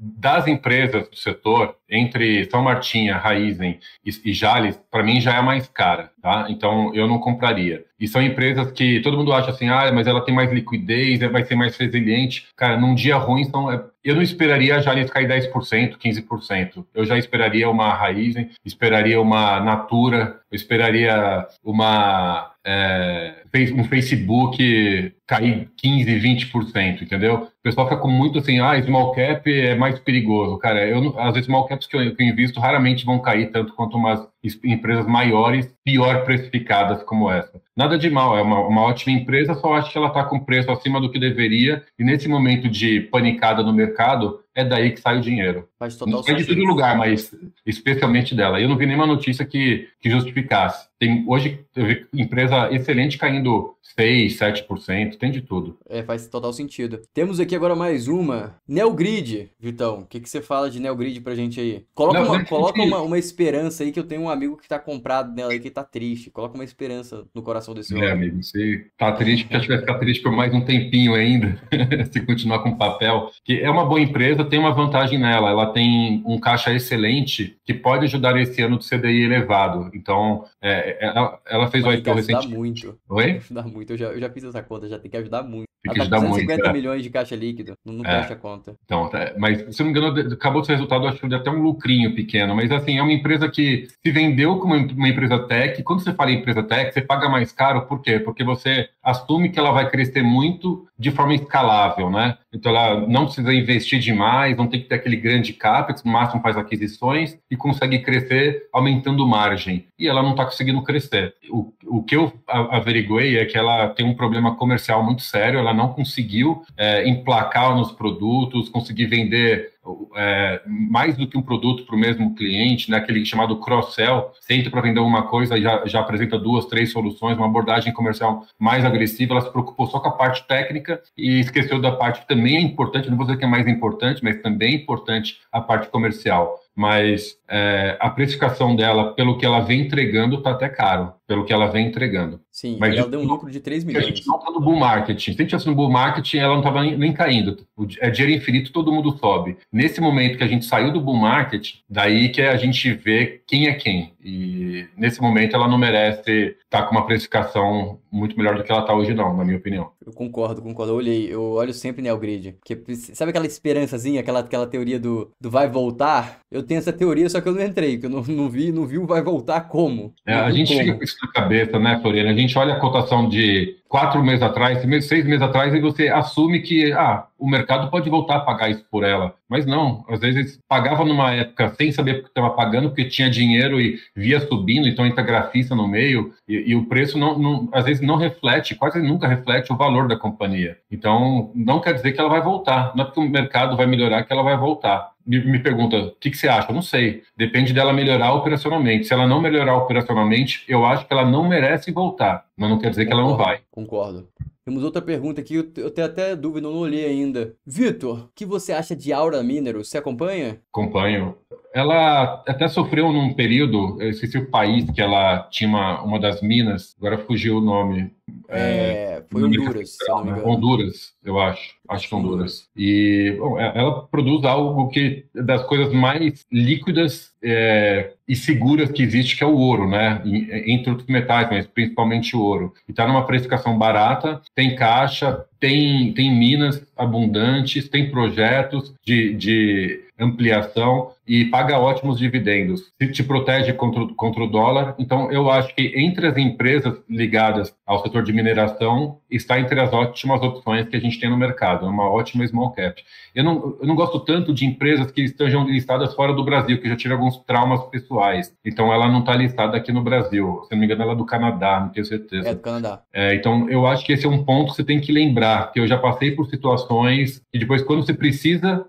das empresas do setor, entre São Martinha, Raizen e, Jales, para mim já é a mais cara, tá? Então eu não compraria. E são empresas que todo mundo acha assim, ah, mas ela tem mais liquidez, vai ser mais resiliente. Cara, num dia ruim, é, eu não esperaria a Jales cair 10%, 15%. Eu já esperaria uma Raizen, esperaria uma Natura, eu esperaria uma é, um Facebook cair 15, 20%, entendeu? O pessoal fica com muito assim, ah, small cap é mais perigoso. Cara, eu, as small caps que eu, que eu invisto raramente vão cair tanto quanto umas empresas maiores, pior precificadas como essa. Nada de mal, é uma, uma ótima empresa, só acho que ela está com preço acima do que deveria, e nesse momento de panicada no mercado, é daí que sai o dinheiro. Faz total Não é de todo lugar, mas especialmente dela. Eu não vi nenhuma notícia que, que justificasse. Tem, hoje, eu vi empresa excelente caindo 6, 7%, tem de tudo. É, faz total sentido. Temos aqui agora mais uma. Neogrid, Vitão. O que, que você fala de Neogrid pra gente aí? Coloca, Não, uma, coloca uma, uma, esperança aí, que eu tenho um amigo que tá comprado nela aí, que tá triste. Coloca uma esperança no coração desse é, homem. É, amigo, você tá triste, acho que vai ficar triste por mais um tempinho ainda, se continuar com papel. Que é uma boa empresa, tem uma vantagem nela. Ela tem um caixa excelente que pode ajudar esse ano do CDI elevado. Então, é, ela, ela fez Mas o IPO recente. muito. Oi? Ajudar muito muito. Eu já, eu já fiz essa conta, já tem que ajudar muito. Tem que ajudar muito. 50 é. milhões de caixa líquido, não, não é. fecha a conta. Então, é, mas se não me engano, acabou de ser resultado, acho que até um lucrinho pequeno. Mas assim, é uma empresa que se vendeu como uma empresa tech. Quando você fala em empresa tech, você paga mais caro, por quê? Porque você assume que ela vai crescer muito de forma escalável, né? Então ela não precisa investir demais, não tem que ter aquele grande capex, no máximo faz aquisições e consegue crescer aumentando margem. E ela não está conseguindo crescer. O, o que eu averiguei é que ela tem um problema comercial muito sério, ela não conseguiu é, emplacar nos produtos, conseguir vender é, mais do que um produto para o mesmo cliente, né, aquele chamado cross-sell, entra para vender uma coisa e já, já apresenta duas, três soluções, uma abordagem comercial mais agressiva, ela se preocupou só com a parte técnica e esqueceu da parte que também é importante, não vou dizer que é mais importante, mas também é importante a parte comercial. Mas é, a precificação dela, pelo que ela vem entregando, está até caro, pelo que ela vem entregando. Sim, mas ela deu um lucro de 3 milhões. A gente não está no bull market. Se a gente estivesse no bull market, ela não estava nem, nem, caindo. É dinheiro infinito, todo mundo sobe. Nesse momento que a gente saiu do bull market, daí que a gente vê quem é quem. E nesse momento ela não merece estar tá com uma precificação muito melhor do que ela está hoje, não, na minha opinião. Eu concordo, concordo. Eu olhei, eu olho sempre Neogrid. Porque sabe aquela esperançazinha, aquela, aquela teoria do, do vai voltar? Eu tenho essa teoria, só que eu não entrei, que eu não, não vi, não vi o vai voltar como. É, a gente como. fica com isso na cabeça, né, Floriana? A gente olha a cotação de quatro meses atrás, seis meses atrás, e você assume que ah, o mercado pode voltar a pagar isso por ela. Mas não, às vezes pagava numa época sem saber porque estava pagando, porque tinha dinheiro e via subindo, então entra grafista no meio, e, e o preço não, não, às vezes não reflete, quase nunca reflete o valor da companhia. Então, não quer dizer que ela vai voltar, não é porque o mercado vai melhorar que ela vai voltar me, me pergunta, o que, que, você acha? Eu não sei. Depende dela melhorar operacionalmente. Se ela não melhorar operacionalmente, eu acho que ela não merece voltar. Mas não quer dizer que ela não vai. Concordo. Temos outra pergunta aqui, eu tenho até dúvida, não olhei ainda. Vitor, o que você acha de Aura Mineral? Você acompanha? Acompanho. Ela até sofreu num período, eu esqueci o país que ela tinha uma, uma das minas, agora fugiu o nome. É, é foi Honduras, engano. Honduras, eu acho. Acho que Honduras. E bom, é, ela produz algo que das coisas mais líquidas é, e seguras que existe, que é o ouro, né? Entre outros metais, mas principalmente o ouro. E está numa precificação barata, tem caixa, tem, tem minas abundantes, tem projetos de, de ampliação e paga ótimos dividendos. Se te protege contra, contra o dólar. Então, eu acho que entre as empresas ligadas ao setor de mineração, está entre as ótimas opções que a gente tem no mercado. É uma ótima small cap. Eu não, eu não gosto tanto de empresas que estejam listadas fora do Brasil, que já tive alguns traumas pessoais. Então, ela não está listada aqui no Brasil. Se não me engano, ela é do Canadá, não tenho certeza. É do Canadá. É, então, eu acho que esse é um ponto que você tem que lembrar, que eu já passei por situações e depois, quando você precisa,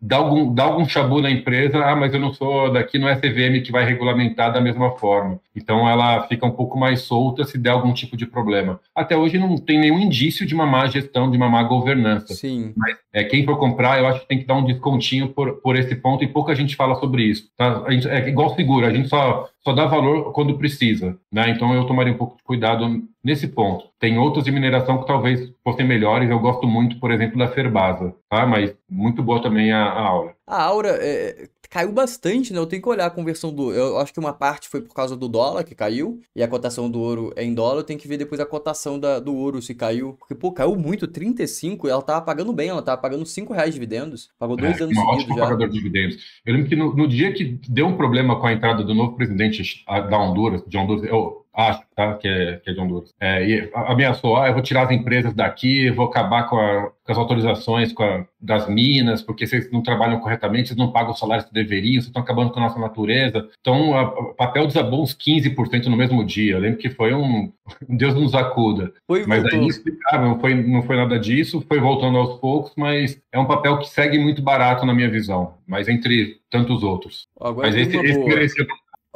dá algum, dá algum chabu na empresa, ah, mas eu não sou daqui, não é CVM que vai regulamentar da mesma forma. Então, ela fica um pouco mais solta se der algum tipo de problema. Até hoje, não tem nenhum indício de uma má gestão, de uma má governança. Sim. Mas é, quem for comprar, eu acho que tem que dar um descontinho por, por esse ponto e pouca gente fala sobre isso. Tá? Gente, é igual seguro, a gente só, só dá valor quando precisa. Né? Então eu tomaria um pouco de cuidado nesse ponto. Tem outros de mineração que talvez fossem melhores. Eu gosto muito, por exemplo, da Ferbasa, tá? mas muito boa também a, a Aura. A Aura, é, caiu bastante, né? Eu tenho que olhar a conversão do. Eu acho que uma parte foi por causa do dólar que caiu, e a cotação do ouro é em dólar. Eu tenho que ver depois a cotação da, do ouro se caiu. Porque, pô, caiu muito, 35. Ela tava pagando bem, ela tava pagando 5 reais de dividendos. Pagou dois é, anos seguidos já. pagador de dividendos. Eu lembro que no, no, dia que deu um problema com a entrada do novo presidente da Honduras, de Honduras, eu, acho tá, que, é, que é de Honduras, é, e ameaçou, ah, eu vou tirar as empresas daqui, vou acabar com, a, com as autorizações com a, das minas, porque vocês não trabalham corretamente, vocês não pagam os salários que deveriam, vocês estão acabando com a nossa natureza. Então, o papel desabou uns 15% no mesmo dia. Eu lembro que foi um Deus nos acuda. Foi, mas aí inexplicável, não foi, não foi nada disso, foi voltando aos poucos, mas é um papel que segue muito barato na minha visão, mas entre tantos outros. Agora mas esse, esse merecia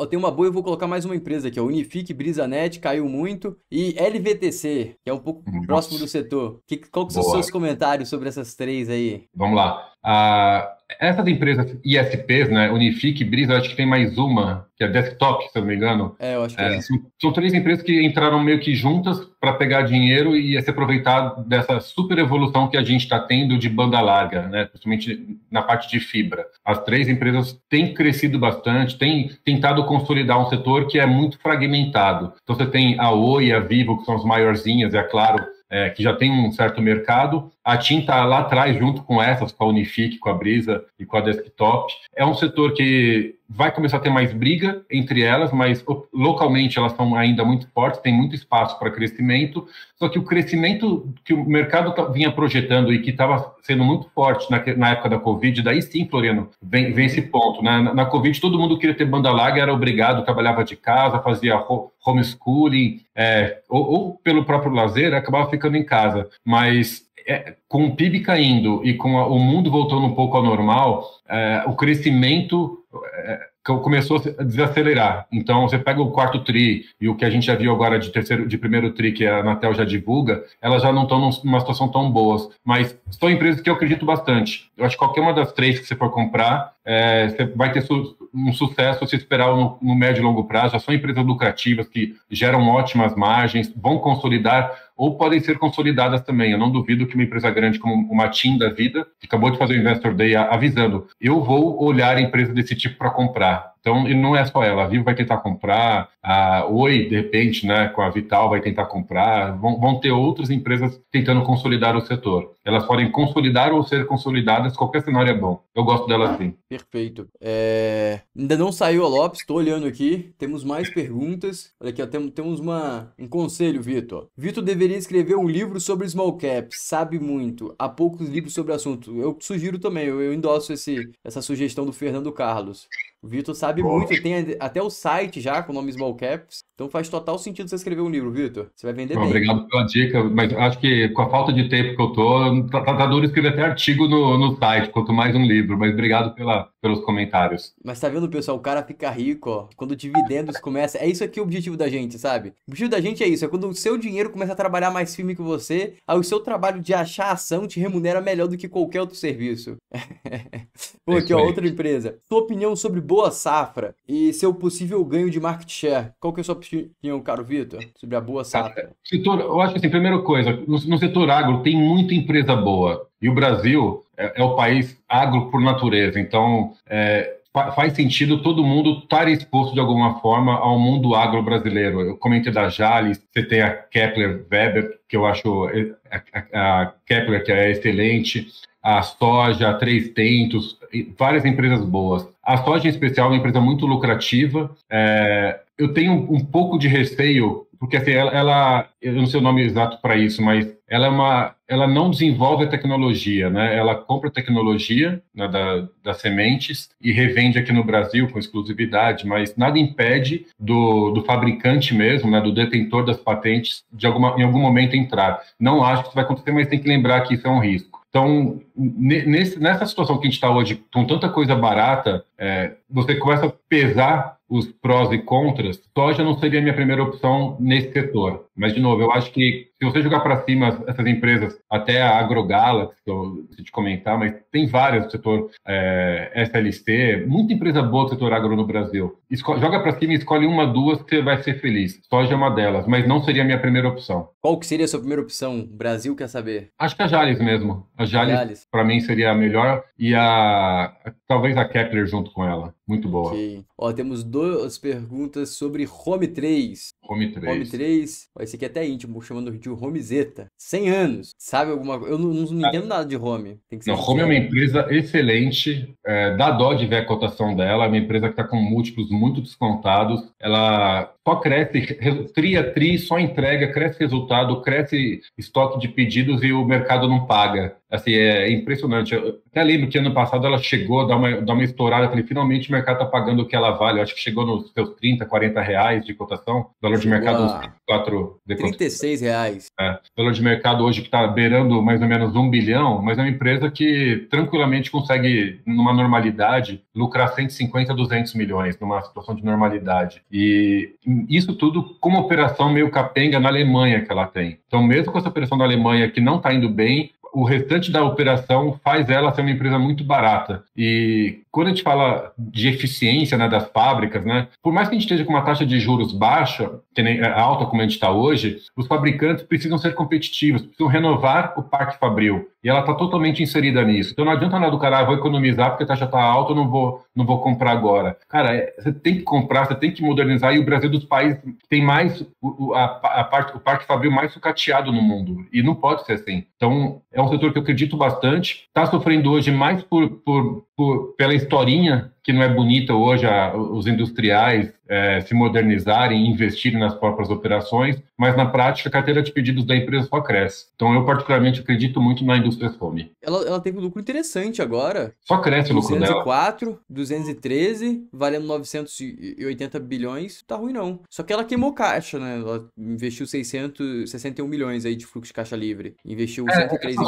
Ó, tem uma boa, eu vou colocar mais uma empresa aqui, ó. Unifique, Brisanet, caiu muito. E LVTC, que é um pouco Nossa. próximo do setor. Que, qual que são os seus comentários sobre essas três aí? Vamos lá. Uh, essas empresas ISPs, né, Unifique, Brisa, acho que tem mais uma, que é Desktop, se eu não me engano. É, eu acho que é. é. São, são, três empresas que entraram meio que juntas para pegar dinheiro e se aproveitar dessa super evolução que a gente está tendo de banda larga, né, principalmente na parte de fibra. As três empresas têm crescido bastante, têm tentado consolidar um setor que é muito fragmentado. Então você tem a Oi e a Vivo, que são as maiorzinhas, a Claro, é, que já tem um certo mercado. A TIM está lá atrás, junto com essas, com a Unifique, com a Brisa e com a Desktop. É um setor que vai começar a ter mais briga entre elas, mas localmente elas são ainda muito fortes, tem muito espaço para crescimento. Só que o crescimento que o mercado tá, vinha projetando e que estava sendo muito forte na, na, época da Covid, daí sim, Floriano, vem, vem esse ponto. Né? Na, na, Covid, todo mundo queria ter banda larga, era obrigado, trabalhava de casa, fazia homeschooling, é, ou, ou pelo próprio lazer, acabava ficando em casa. Mas é, com o PIB caindo e com a, o mundo voltando um pouco ao normal, é, o crescimento é, começou a desacelerar. Então, você pega o quarto tri e o que a gente já viu agora de terceiro, de primeiro tri que a Anatel já divulga, elas já não estão numa situação tão boas. Mas são empresas que eu acredito bastante. Eu acho que qualquer uma das três que você for comprar, é, você vai ter su um sucesso se esperar no, no médio e longo prazo. Já são empresas lucrativas que geram ótimas margens, vão consolidar ou podem ser consolidadas também. Eu não duvido que uma empresa grande como uma TIM da vida, que acabou de fazer o Investor Day avisando, eu vou olhar empresa desse tipo para comprar. Então, e não é só ela, a Vivo vai tentar comprar, a Oi, de repente, né, com a Vital vai tentar comprar, vão, vão ter outras empresas tentando consolidar o setor. Elas podem consolidar ou ser consolidadas, qualquer cenário é bom. Eu gosto delas sim. Perfeito. É... Ainda não saiu a Lopes, estou olhando aqui, temos mais perguntas. Olha aqui, ó, temos uma... um conselho, Vitor. Vitor deveria escrever um livro sobre small caps, sabe muito. Há poucos livros sobre o assunto. Eu sugiro também, eu, eu endosso esse, essa sugestão do Fernando Carlos. O Vitor sabe muito, tem até o site já com o nome Small Caps. Então faz total sentido você escrever um livro, Vitor. Você vai vender Bom, bem. Obrigado pela dica, mas acho que com a falta de tempo que eu tô, tá, tá, tá duro escrever até artigo no, no site, quanto mais um livro. Mas obrigado pela, pelos comentários. Mas tá vendo, pessoal? O cara fica rico, ó. Quando dividendos começa. É isso aqui o objetivo da gente, sabe? O objetivo da gente é isso: é quando o seu dinheiro começa a trabalhar mais firme que você, aí o seu trabalho de achar ação te remunera melhor do que qualquer outro serviço. Pô, aqui, ó, outra empresa. Sua opinião sobre boa safra e seu possível ganho de market share. Qual que é a sua opinião, caro Vitor, sobre a boa safra? Setor, eu acho que assim, primeira coisa, no, no setor agro tem muita empresa boa. E o Brasil é, é o país agro por natureza. Então, é, faz sentido todo mundo estar exposto de alguma forma ao mundo agro brasileiro. Eu comentei da Jales, você tem a Kepler Weber, que eu acho a, a, a Kepler que é excelente, a soja, a Três Tentos, várias empresas boas. A soja, em especial, é uma empresa muito lucrativa. É, eu tenho um, pouco de receio, porque assim, ela, ela, eu não sei o nome exato para isso, mas ela é uma, ela não desenvolve a tecnologia, né? Ela compra tecnologia né, da, das sementes e revende aqui no Brasil com exclusividade, mas nada impede do, do fabricante mesmo, né, do detentor das patentes, de alguma, em algum momento entrar. Não acho que isso vai acontecer, mas tem que lembrar que isso é um risco. Então, nesse, nessa situação que a gente está hoje, com tanta coisa barata, é, você começa a pesar os prós e contras, soja não seria a minha primeira opção nesse setor. Mas, de novo, eu acho que se você jogar para cima essas empresas, até a AgroGalaxy, que eu preciso te comentar, mas tem várias do setor é, SLC, muita empresa boa do setor agro no Brasil. Esco joga para cima e escolhe uma, duas, que você vai ser feliz. Soja é uma delas, mas não seria a minha primeira opção. Qual que seria a sua primeira opção? Brasil quer saber? Acho que a Jales mesmo. A Jales, Jales. para mim, seria a melhor. E a talvez a Kepler junto com ela. Muito boa. Okay. Ó, temos duas perguntas sobre Home 3. Home 3. Home 3. Esse aqui é até íntimo, chamando de Homezeta. 100 anos. Sabe alguma coisa? Eu não, não entendo nada de Home. Tem que ser não, Home é uma empresa excelente. É, dá dó de ver a cotação dela. É uma empresa que está com múltiplos muito descontados. Ela só cresce, tria, tri, só entrega, cresce resultado, cresce estoque de pedidos e o mercado não paga. Assim, é impressionante. Eu até lembro que ano passado ela chegou a dar uma, dar uma estourada. Eu falei, finalmente mercado está pagando o que ela vale. Eu acho que chegou nos seus 30, 40 reais de cotação. Valor de mercado uns 4... 36 reais. É, valor de mercado hoje que está beirando mais ou menos um bilhão, mas é uma empresa que tranquilamente consegue, numa normalidade, lucrar 150, 200 milhões, numa situação de normalidade. E isso tudo com uma operação meio capenga na Alemanha que ela tem. Então, mesmo com essa operação da Alemanha que não está indo bem, o restante da operação faz ela ser uma empresa muito barata. E quando a gente fala de eficiência né, das fábricas, né, por mais que a gente esteja com uma taxa de juros baixa, é alta como a gente está hoje, os fabricantes precisam ser competitivos, precisam renovar o parque fabril. E ela está totalmente inserida nisso. Então não adianta nada do cara, ah, vou economizar porque a taxa está alta, eu não vou, não vou comprar agora. Cara, é, você tem que comprar, você tem que modernizar. E o Brasil dos países tem mais o, a, a parte, o parque fabril mais sucateado no mundo. E não pode ser assim. Então é um setor que eu acredito bastante. Está sofrendo hoje mais por, por, por, pela historinha que não é bonita hoje a, os industriais é, se modernizarem e investirem nas próprias operações, mas na prática a carteira de pedidos da empresa só cresce. Então eu particularmente acredito muito na indústria fome. Ela, ela teve um lucro interessante agora. Só cresce o lucro 204, dela. 213, valendo 980 bilhões, tá ruim não. Só que ela queimou caixa, né? Ela investiu 661 milhões aí de fluxo de caixa livre. Investiu é, 103 é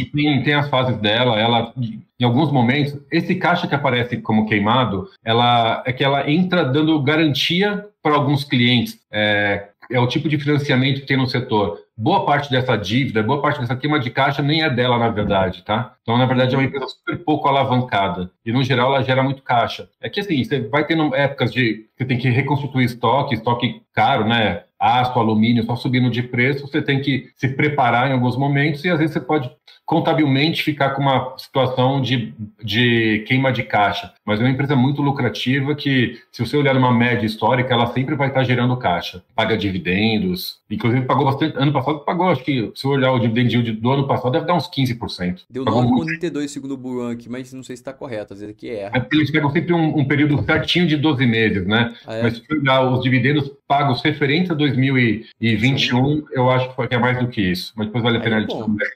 em Tem, tem as fases dela, ela em alguns momentos, esse caixa que aparece como queimado, ela é que ela entra dando garantia para alguns clientes. É, é o tipo de financiamento que tem no setor. Boa parte dessa dívida, boa parte dessa queima de caixa nem é dela, na verdade, tá? Então, na verdade, é uma empresa super pouco alavancada. E, no geral, ela gera muito caixa. É que, assim, você vai tendo épocas de você tem que reconstituir estoque, estoque caro, né? Aço, alumínio, só subindo de preço, você tem que se preparar em alguns momentos e, às vezes, você pode contabilmente ficar com uma situação de, de queima de caixa. Mas é uma empresa muito lucrativa que, se você olhar numa média histórica, ela sempre vai estar gerando caixa. Paga dividendos, inclusive pagou bastante. Ano passado pagou, acho que, se você olhar o dividend do ano passado, deve dar uns 15%. Deu 9,32 segundo o Buran aqui, mas não sei se está correto, às vezes aqui erra. É eles pegam sempre um, um, período certinho de 12 meses, né? Ah, é? Mas se você olhar os dividendos pagos referentes a 2021, Sim. eu acho que é mais do que isso. Mas depois vale a pena a gente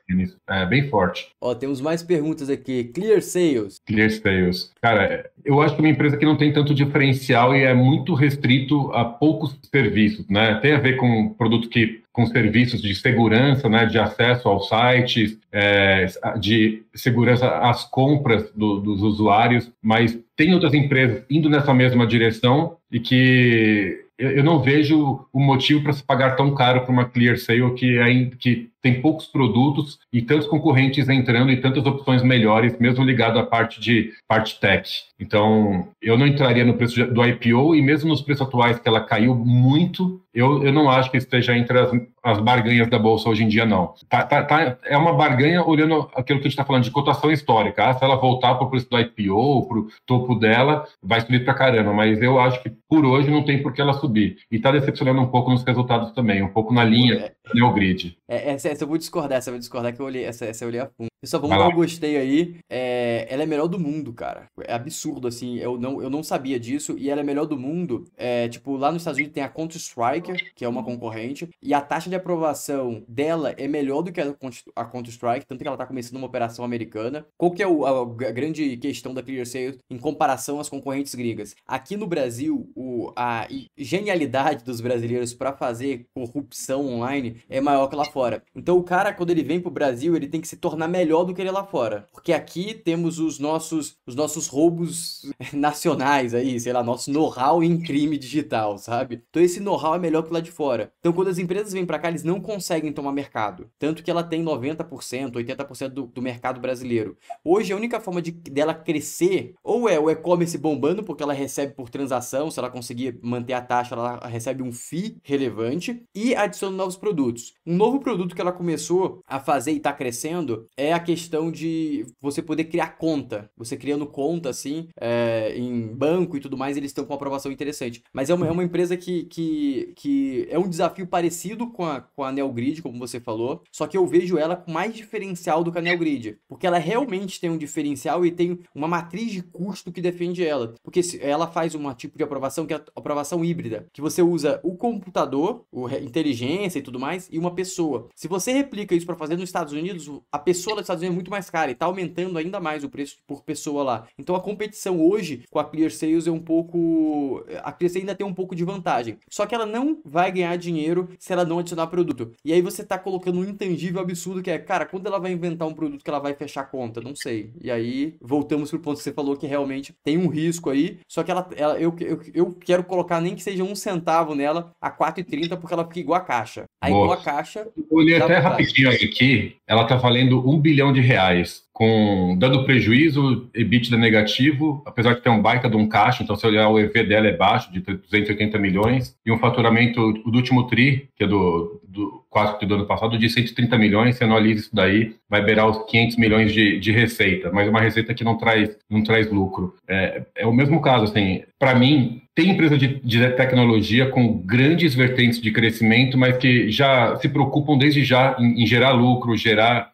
nisso. É bem forte. Ó, temos mais perguntas aqui. Clear Sales. Clear Sales. Cara, eu acho que é uma empresa que não tem tanto diferencial e é muito restrito a poucos serviços, né? Tem a ver com produto que com serviços de segurança, né, de acesso aos sites, é, de segurança às compras do, dos usuários, mas tem outras empresas indo nessa mesma direção e que eu não vejo o motivo para se pagar tão caro para uma clear sale que, é, que tem poucos produtos e tantos concorrentes entrando e tantas opções melhores, mesmo ligado à parte de parte tech. Então, eu não entraria no preço do IPO e mesmo nos preços atuais que ela caiu muito, eu, eu não acho que esteja entre as, as barganhas da bolsa hoje em dia, não. Tá, tá, tá é uma barganha olhando aquilo que a gente está falando de cotação histórica. Ah, se ela voltar para o preço do IPO, para o topo dela, vai subir para caramba. Mas eu acho que por hoje não tem por que ela subir. E está decepcionando um pouco nos resultados também, um pouco na linha é, Neogrid. É, é, essa eu vou discordar, essa eu vou discordar que eu olhei, essa, essa eu olhei a fundo. Pessoal, vamos dar um gostei aí. É, ela é melhor do mundo, cara. É absurdo, assim. Eu não, eu não sabia disso. E ela é melhor do mundo. É, tipo, lá nos Estados Unidos tem a Counter-Strike, que é uma concorrente. E a taxa de aprovação dela é melhor do que a Counter-Strike. Tanto que ela tá começando uma operação americana. Qual que é o, a, a, grande questão da Clear Sales em comparação às concorrentes gringas? Aqui no Brasil, o, a genialidade dos brasileiros para fazer corrupção online é maior que lá fora. Então o cara, quando ele vem pro Brasil, ele tem que se tornar melhor do que ele é lá fora. Porque aqui temos os nossos, os nossos roubos nacionais aí, sei lá, nosso know-how em crime digital, sabe? Então esse know-how é melhor que lá de fora. Então quando as empresas vêm para cá, eles não conseguem tomar mercado. Tanto que ela tem 90%, 80% do, do mercado brasileiro. Hoje a única forma de dela crescer ou é o e-commerce bombando, porque ela recebe por transação, se ela conseguir manter a taxa, ela recebe um FII relevante e adiciona novos produtos. Um novo produto que ela começou a fazer e está crescendo é a questão de você poder criar conta. Você criando conta, assim, é, em banco e tudo mais, eles estão com uma aprovação interessante. Mas é uma, é uma empresa que, que, que é um desafio parecido com a, com a Neogrid, como você falou, só que eu vejo ela com mais diferencial do que a Neogrid. Porque ela realmente tem um diferencial e tem uma matriz de custo que defende ela. Porque ela faz um tipo de aprovação que é a aprovação híbrida, que você usa o computador, o inteligência e tudo mais, e uma pessoa. Se você replica isso para fazer nos Estados Unidos, a pessoa dos Estados Unidos é muito mais cara e tá aumentando ainda mais o preço por pessoa lá. Então a competição hoje com a Clear Sales é um pouco. A Clear Sales ainda tem um pouco de vantagem. Só que ela não vai ganhar dinheiro se ela não adicionar produto. E aí você tá colocando um intangível absurdo que é, cara, quando ela vai inventar um produto que ela vai fechar a conta? Não sei. E aí voltamos pro ponto que você falou que realmente tem um risco aí. Só que ela, ela eu, eu, eu quero colocar nem que seja um centavo nela a 4,30 porque ela fica igual a caixa. Aí igual a caixa. Eu olhei até rapidinho aqui, ela tá valendo um bilhão de reais. Com dando prejuízo, EBITDA negativo, apesar de ter um baita de um caixa, então se olhar o EV dela é baixo, de 280 milhões, e um faturamento do último TRI, que é do, do quarto do ano passado, de 130 milhões, você analisa isso daí, vai beirar os 500 milhões de, de receita, mas uma receita que não traz, não traz lucro. É, é o mesmo caso, assim, para mim, tem empresa de, de, tecnologia com grandes vertentes de crescimento, mas que já se preocupam desde já em, em gerar lucro, gerar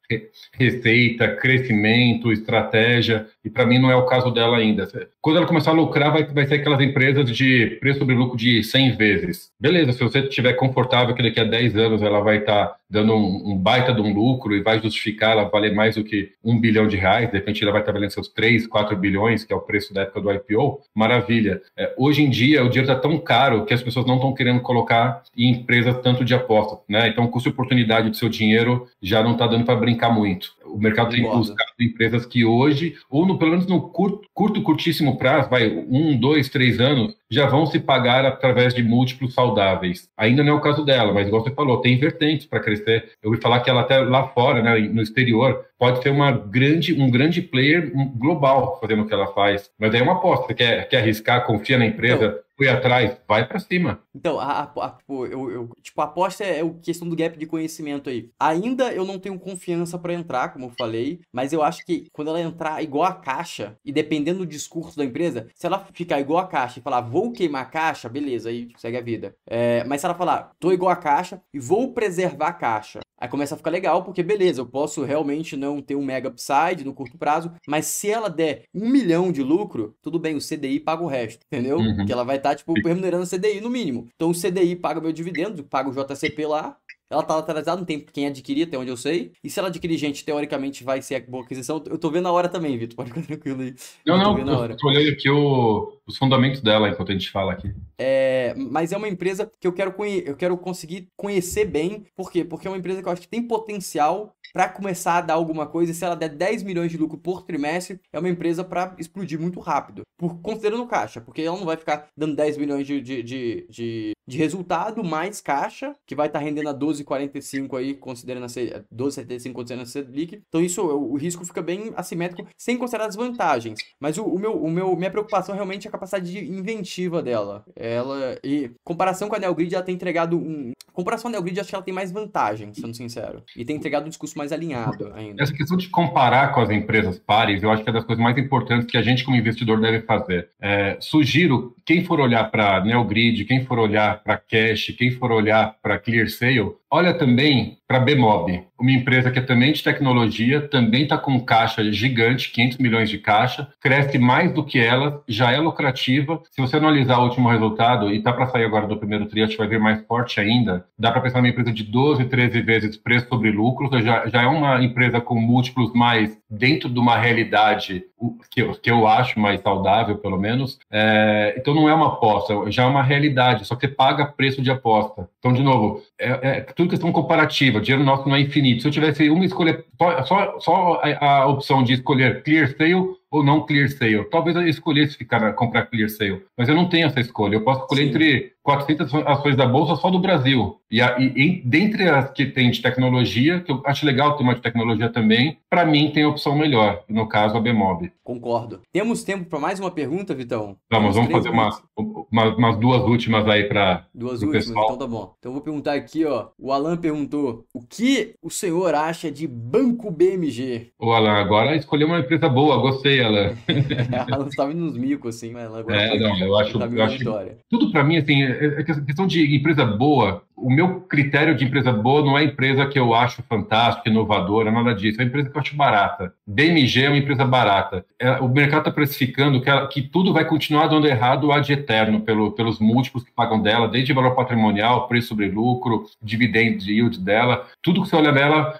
receita, crescimento, estratégia, e para mim não é o caso dela ainda. Quando ela começar a lucrar, vai, vai ser aquelas empresas de preço sobre lucro de 100 vezes. Beleza, se você estiver confortável que daqui a 10 anos ela vai estar tá dando um, um, baita de um lucro e vai justificar ela valer mais do que um bilhão de reais, de repente ela vai estar valendo seus 3, 4 bilhões, que é o preço da época do IPO, maravilha. É, hoje em dia, o dinheiro está tão caro que as pessoas não estão querendo colocar em empresas tanto de aposta, né? Então, o custo-oportunidade do seu dinheiro já não está dando para brincar muito. O mercado tem buscado empresas que hoje, ou no, pelo menos no curto, curto, curtíssimo prazo, vai um, dois, três anos, já vão se pagar através de múltiplos saudáveis. Ainda não é o caso dela, mas igual você falou, tem vertentes para crescer. Eu ouvi falar que ela até lá fora, né, no exterior, pode ser uma grande, um grande player global fazendo o que ela faz. Mas é uma aposta. Você quer, quer arriscar, confia na empresa, então, fui atrás, vai para cima. Então, a, a, a, eu, eu, tipo, a aposta é a questão do gap de conhecimento aí. Ainda eu não tenho confiança para entrar, como eu falei, mas eu acho que quando ela entrar igual a caixa, e dependendo do discurso da empresa, se ela ficar igual a caixa e falar, vou queimar a caixa, beleza, aí segue a vida. É, mas se ela falar, tô igual a caixa e vou preservar a caixa, Aí começa a ficar legal, porque beleza, eu posso realmente não ter um mega upside no curto prazo, mas se ela der um milhão de lucro, tudo bem, o CDI paga o resto, entendeu? Uhum. Porque ela vai estar, tá, tipo, remunerando o CDI no mínimo. Então o CDI paga meu dividendo, paga o JCP lá, ela tá atrasada, não tem quem adquirir, até onde eu sei. E se ela adquirir gente, teoricamente vai ser boa aquisição. Eu tô vendo a hora também, Vitor. Pode ficar tranquilo aí. Não, eu tô não, tô, tô olhando aqui o, os fundamentos dela enquanto a gente fala aqui. É, mas é uma empresa que eu quero, eu quero conseguir conhecer bem. Por quê? Porque é uma empresa que eu acho que tem potencial para começar a dar alguma coisa. E se ela der 10 milhões de lucro por trimestre, é uma empresa para explodir muito rápido. Por, considerando caixa, porque ela não vai ficar dando 10 milhões de, de, de, de, de resultado mais caixa, que vai estar tá rendendo a 12,45 aí, considerando a 12,75 considerando a Selic. Então isso, o, o, risco fica bem assimétrico, sem considerar as vantagens. Mas o, o, meu, o meu, minha preocupação realmente é a capacidade de inventiva dela. Ela, e comparação com a Neogrid, ela tem entregado um... Comparação com a Neogrid, acho que ela tem mais vantagens, sendo sincero. E tem entregado um discurso mais alinhado ainda. Essa questão de comparar com as empresas pares, eu acho que é das coisas mais importantes que a gente como investidor deve fazer. É, sugiro, quem for olhar para Neogrid, quem for olhar para Cash, quem for olhar para ClearSale, olha também para a Bemob, uma empresa que é também de tecnologia, também está com caixa gigante, 500 milhões de caixa, cresce mais do que ela, já é lucrativa. Se você analisar o último resultado, e está para sair agora do primeiro tri, vai ver mais forte ainda, dá para pensar numa empresa de 12, 13 vezes preço sobre lucro, já, já é uma empresa com múltiplos mais dentro de uma realidade que eu, que eu acho mais saudável, pelo menos. É, então não é uma aposta, já é uma realidade, só que você paga preço de aposta. Então, de novo, é, é tudo questão comparativa, o dinheiro nosso não é infinito. Se eu tivesse uma escolha, só, só a, a opção de escolher clear sale ou não clear sale. Talvez eu escolhesse ficar comprar clear sale, mas eu não tenho essa escolha. Eu posso escolher Sim. entre 400 ações da bolsa só do Brasil. E, a, e, dentre as que tem de tecnologia, que eu acho legal ter uma de tecnologia também, para mim tem a opção melhor, no caso a Bemob. Concordo. Temos tempo para mais uma pergunta, Vitão? Vamos, vamos fazer umas, umas, umas, duas últimas aí para Duas últimas, pessoal. então tá bom. Então eu vou perguntar aqui, ó. O Alan perguntou: o que o senhor acha de Banco BMG? Ô, Alan, agora escolheu uma empresa boa, gostei, Alan. é, Alan estava nos micos, assim, mas agora. É, não, eu acho, eu acho tudo para mim, assim, é, é questão de empresa boa, o meu critério de empresa boa não é empresa que eu acho fantástica, inovadora, nada disso. É empresa que eu acho barata. BMG é uma empresa barata. É, o mercado está precificando que, ela, que, tudo vai continuar dando errado ad eterno pelo, pelos múltiplos que pagam dela, desde valor patrimonial, preço sobre lucro, dividend yield dela. Tudo que você olha nela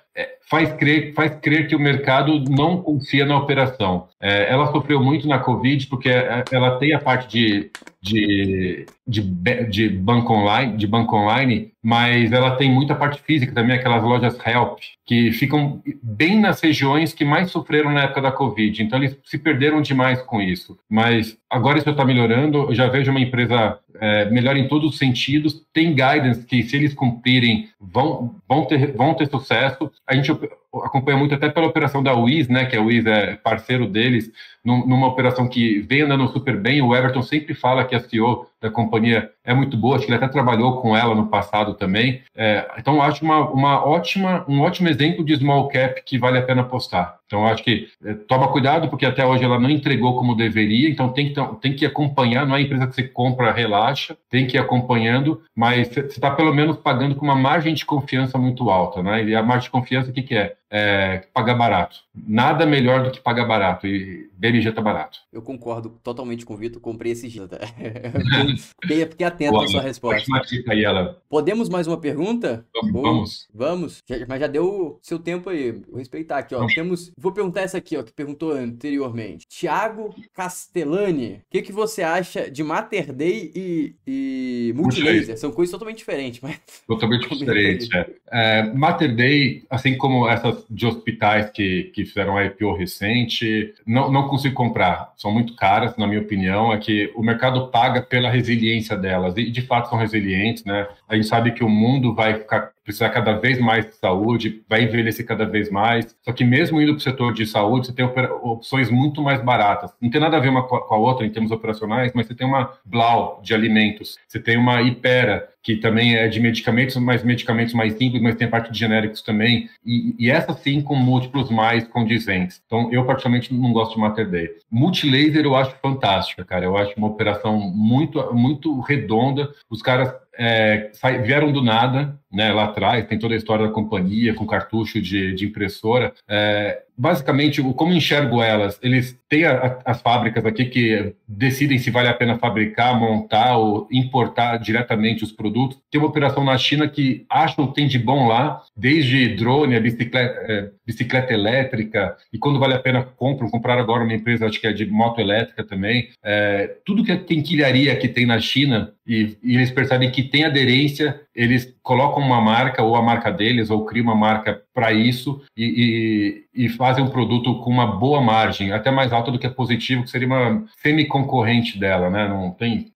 faz crer, faz crer que o mercado não confia na operação. É, ela sofreu muito na Covid porque ela tem a parte de, de, de, de, banco online, de banco online, mas ela tem muita parte física também, aquelas lojas help, que ficam bem nas regiões que mais sofreram na época da Covid. Então, eles se perderam demais com isso. Mas agora isso está melhorando. Eu já vejo uma empresa é, melhor em todos os sentidos. Tem guidance que, se eles cumprirem, vão, vão, ter, vão ter sucesso. A gente acompanha muito até pela operação da Wiz, né, que a Wiz é parceiro deles, numa operação que vem andando super bem. O Everton sempre fala que a CEO da companhia é muito boa, acho que ele até trabalhou com ela no passado também. É, então, acho uma, uma ótima, um ótimo exemplo de small cap que vale a pena apostar. Então, acho que é, toma cuidado, porque até hoje ela não entregou como deveria, então tem que, tem que acompanhar, não é empresa que você compra, relaxa, tem que ir acompanhando, mas você está pelo menos pagando com uma margem de confiança muito alta, né? E a margem de confiança, o que, que é? É? Pagar barato. Nada melhor do que pagar barato, e BMG tá barato. Eu concordo totalmente com o Vitor, comprei esse dia. Fiquei, fiquei atento Boa, à sua resposta. Aí, ela. Podemos mais uma pergunta? Vamos. Vamos. Mas já deu seu tempo aí. Vou respeitar aqui, ó. Temos Vou perguntar essa aqui, ó, que perguntou anteriormente. Tiago Castellani, o que, que você acha de Mater Day e, e Multilaser? São coisas totalmente diferentes, mas... Totalmente diferentes, é. é. Mater Day, assim como essas de hospitais que, que fizeram a IPO recente, não, não consigo comprar. São muito caras, na minha opinião. É que o mercado paga pela resiliência delas. E, de fato, são resilientes, né? A gente sabe que o mundo vai ficar precisar cada vez mais de saúde, vai envelhecer cada vez mais. Só que mesmo indo para o setor de saúde, você tem opções muito mais baratas. Não tem nada a ver uma com a outra em termos operacionais, mas você tem uma Blau de alimentos, você tem uma Ipera, que também é de medicamentos, mas medicamentos mais simples, mas tem parte de genéricos também, e, e essa sim com múltiplos mais condizentes. Então, eu particularmente não gosto de Mater Day. Multilaser eu acho fantástica, cara. Eu acho uma operação muito, muito redonda. Os caras é, vieram do nada, né, lá atrás, tem toda a história da companhia com cartucho de, de impressora. É, basicamente, como enxergo elas? Eles têm a, as fábricas aqui que decidem se vale a pena fabricar, montar ou importar diretamente os produtos. Tem uma operação na China que acham que tem de bom lá, desde drone, a bicicleta, é, bicicleta elétrica, e quando vale a pena compram, compraram agora uma empresa, acho que é de moto elétrica também. É, tudo que tem quilharia que tem na China, e, e eles percebem que tem aderência, eles colocam uma marca, ou a marca deles, ou criam uma marca para isso, e, e, e fazem um produto com uma boa margem, até mais alta do que a Positivo, que seria uma semi-concorrente dela, né? Não tem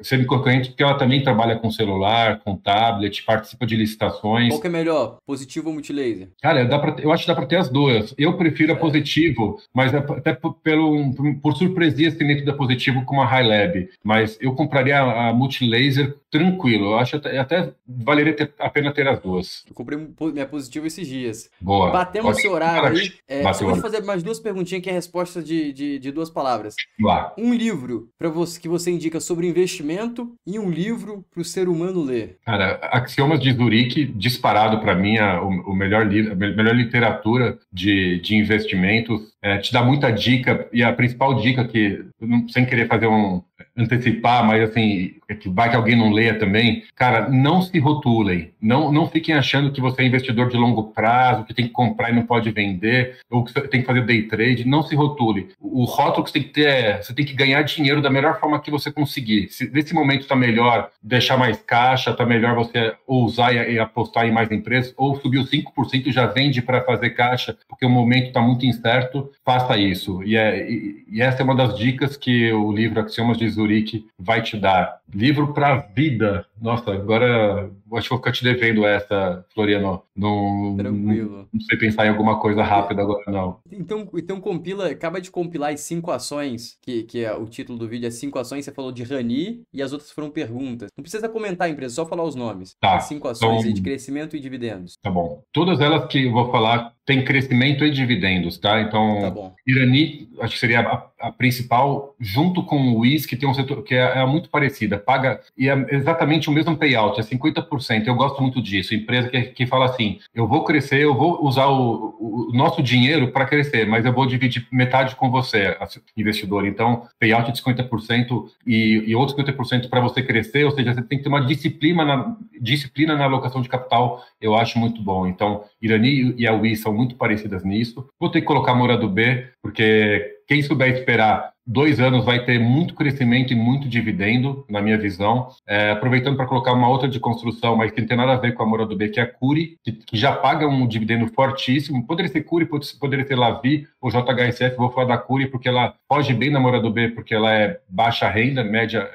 semi-concorrente porque ela também trabalha com celular, com tablet, participa de licitações. Qual que é melhor, Positivo ou Multilaser? Cara, dá pra, eu acho que dá para ter as duas. Eu prefiro a Positivo, mas é até por, pelo, por surpresia assim, dentro da Positivo com a High Lab, mas eu compraria a, a Multilaser tranquilo. Eu acho até, até valeria ter, a pena ter as duas. Eu comprei minha Positivo esses dias. Boa. Batemos seu horário aí. É, vou fazer mais duas perguntinhas que é a resposta de, de, de duas palavras. Lá. Um livro para você que você indica sobre investimento e um livro para o ser humano ler. Cara, Axiomas de Zurique, disparado para mim a, o, o, melhor a melhor literatura de, de investimentos. É, te dá muita dica e a principal dica que, sem querer fazer um antecipar, mas assim, é que vai que alguém não leia também, cara, não se rotulem, não, não fiquem achando que você é investidor de longo prazo, que tem que comprar e não pode vender, ou que tem que fazer day trade, não se rotule. O rótulo que você tem que ter é, você tem que ganhar dinheiro da melhor forma que você conseguir. Se nesse momento está melhor deixar mais caixa, está melhor você ousar e, e, apostar em mais empresas, ou subir os 5% e já vende para fazer caixa, porque o momento está muito incerto, faça isso. E, é, e, e, essa é uma das dicas que o livro Axiomas de Zurique vai te dar. Livro para vida. Nossa, agora acho que vou ficar te devendo essa, Floriano. Não, Tranquilo. Não, sei pensar em alguma coisa rápida agora, não. Então, então compila, acaba de compilar as cinco ações, que, que é o título do vídeo é cinco ações, você falou de Rani e as outras foram perguntas. Não precisa comentar a empresa, só falar os nomes. Tá. As cinco ações então, de crescimento e dividendos. Tá bom. Todas elas que eu vou falar têm crescimento e dividendos, tá? Então, tá Irani, acho que seria a, a, principal, junto com o WIS, que tem um setor que é, é muito parecida, paga, e é exatamente o mesmo payout, é 50%. Eu gosto muito disso. Empresa que, que fala assim, assim: eu vou crescer, eu vou usar o, o nosso dinheiro para crescer, mas eu vou dividir metade com você, investidor. Então, payout de 50% e, e outros 50% para você crescer, ou seja, você tem que ter uma disciplina na, disciplina na alocação de capital, eu acho muito bom. Então, Irani e a Wii são muito parecidas nisso. Vou ter que colocar a Mora do B, porque quem souber esperar dois anos vai ter muito crescimento e muito dividendo, na minha visão. É, aproveitando para colocar uma outra de construção, mas que não tem nada a ver com a Moura do B, que é a Curi, que, que, já paga um dividendo fortíssimo. Poderia ser Curi, poderia ser Lavi ou JHSF. Vou falar da Curi porque ela foge bem na Moura do B, porque ela é baixa renda, média,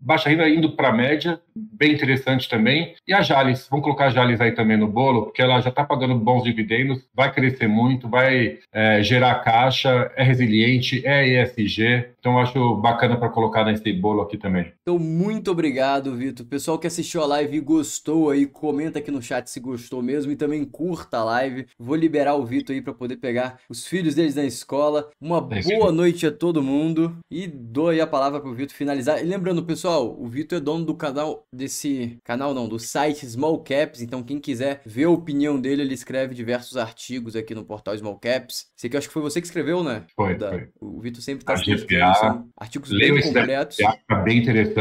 baixa renda indo para média, bem interessante também. E a Jales, vamos colocar a Jales aí também no bolo, porque ela já está pagando bons dividendos, vai crescer muito, vai é, gerar caixa, é resiliente, é ESG. Então acho bacana para colocar nesse bolo aqui também. Então muito obrigado, Vitor. Pessoal que assistiu a live e gostou aí, comenta aqui no chat se gostou mesmo e também curta a live. Vou liberar o Vitor aí para poder pegar os filhos deles na escola. Uma é boa noite a todo mundo e dou aí a palavra para o Vitor finalizar. E lembrando, pessoal, o Vitor é dono do canal desse canal não, do site Small Caps, então quem quiser ver a opinião dele, ele escreve diversos artigos aqui no portal Small Caps. Sei que eu acho que foi você que escreveu, né? Foi, da, foi. O Vitor sempre está escrevendo artigos bem completos. É bem interessante,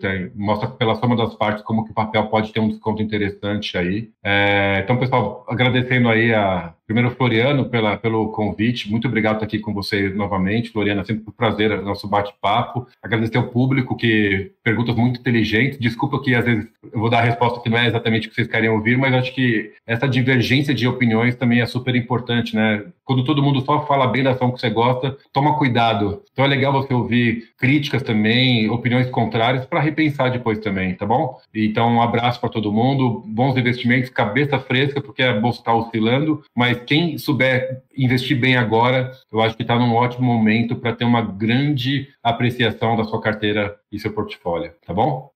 tem, mostra pela soma das partes como que o papel pode ter um desconto interessante aí. É, então, pessoal, agradecendo aí a Primeiro, Floriano, pela, pelo convite. Muito obrigado por estar aqui com você novamente. Floriano, é sempre um prazer nosso bate-papo. Agradecer ao público que perguntas muito inteligentes. Desculpa que às vezes eu vou dar a resposta que não é exatamente o que vocês querem ouvir, mas acho que essa divergência de opiniões também é super importante, né? Quando todo mundo só fala bem da ação que você gosta, toma cuidado. Então é legal você ouvir críticas também, opiniões contrárias, para repensar depois também, tá bom? Então, um abraço para todo mundo, bons investimentos, cabeça fresca, porque a bolsa está oscilando, quem souber investir bem agora, eu acho que está num ótimo momento para ter uma grande apreciação da sua carteira e seu portfólio, tá bom?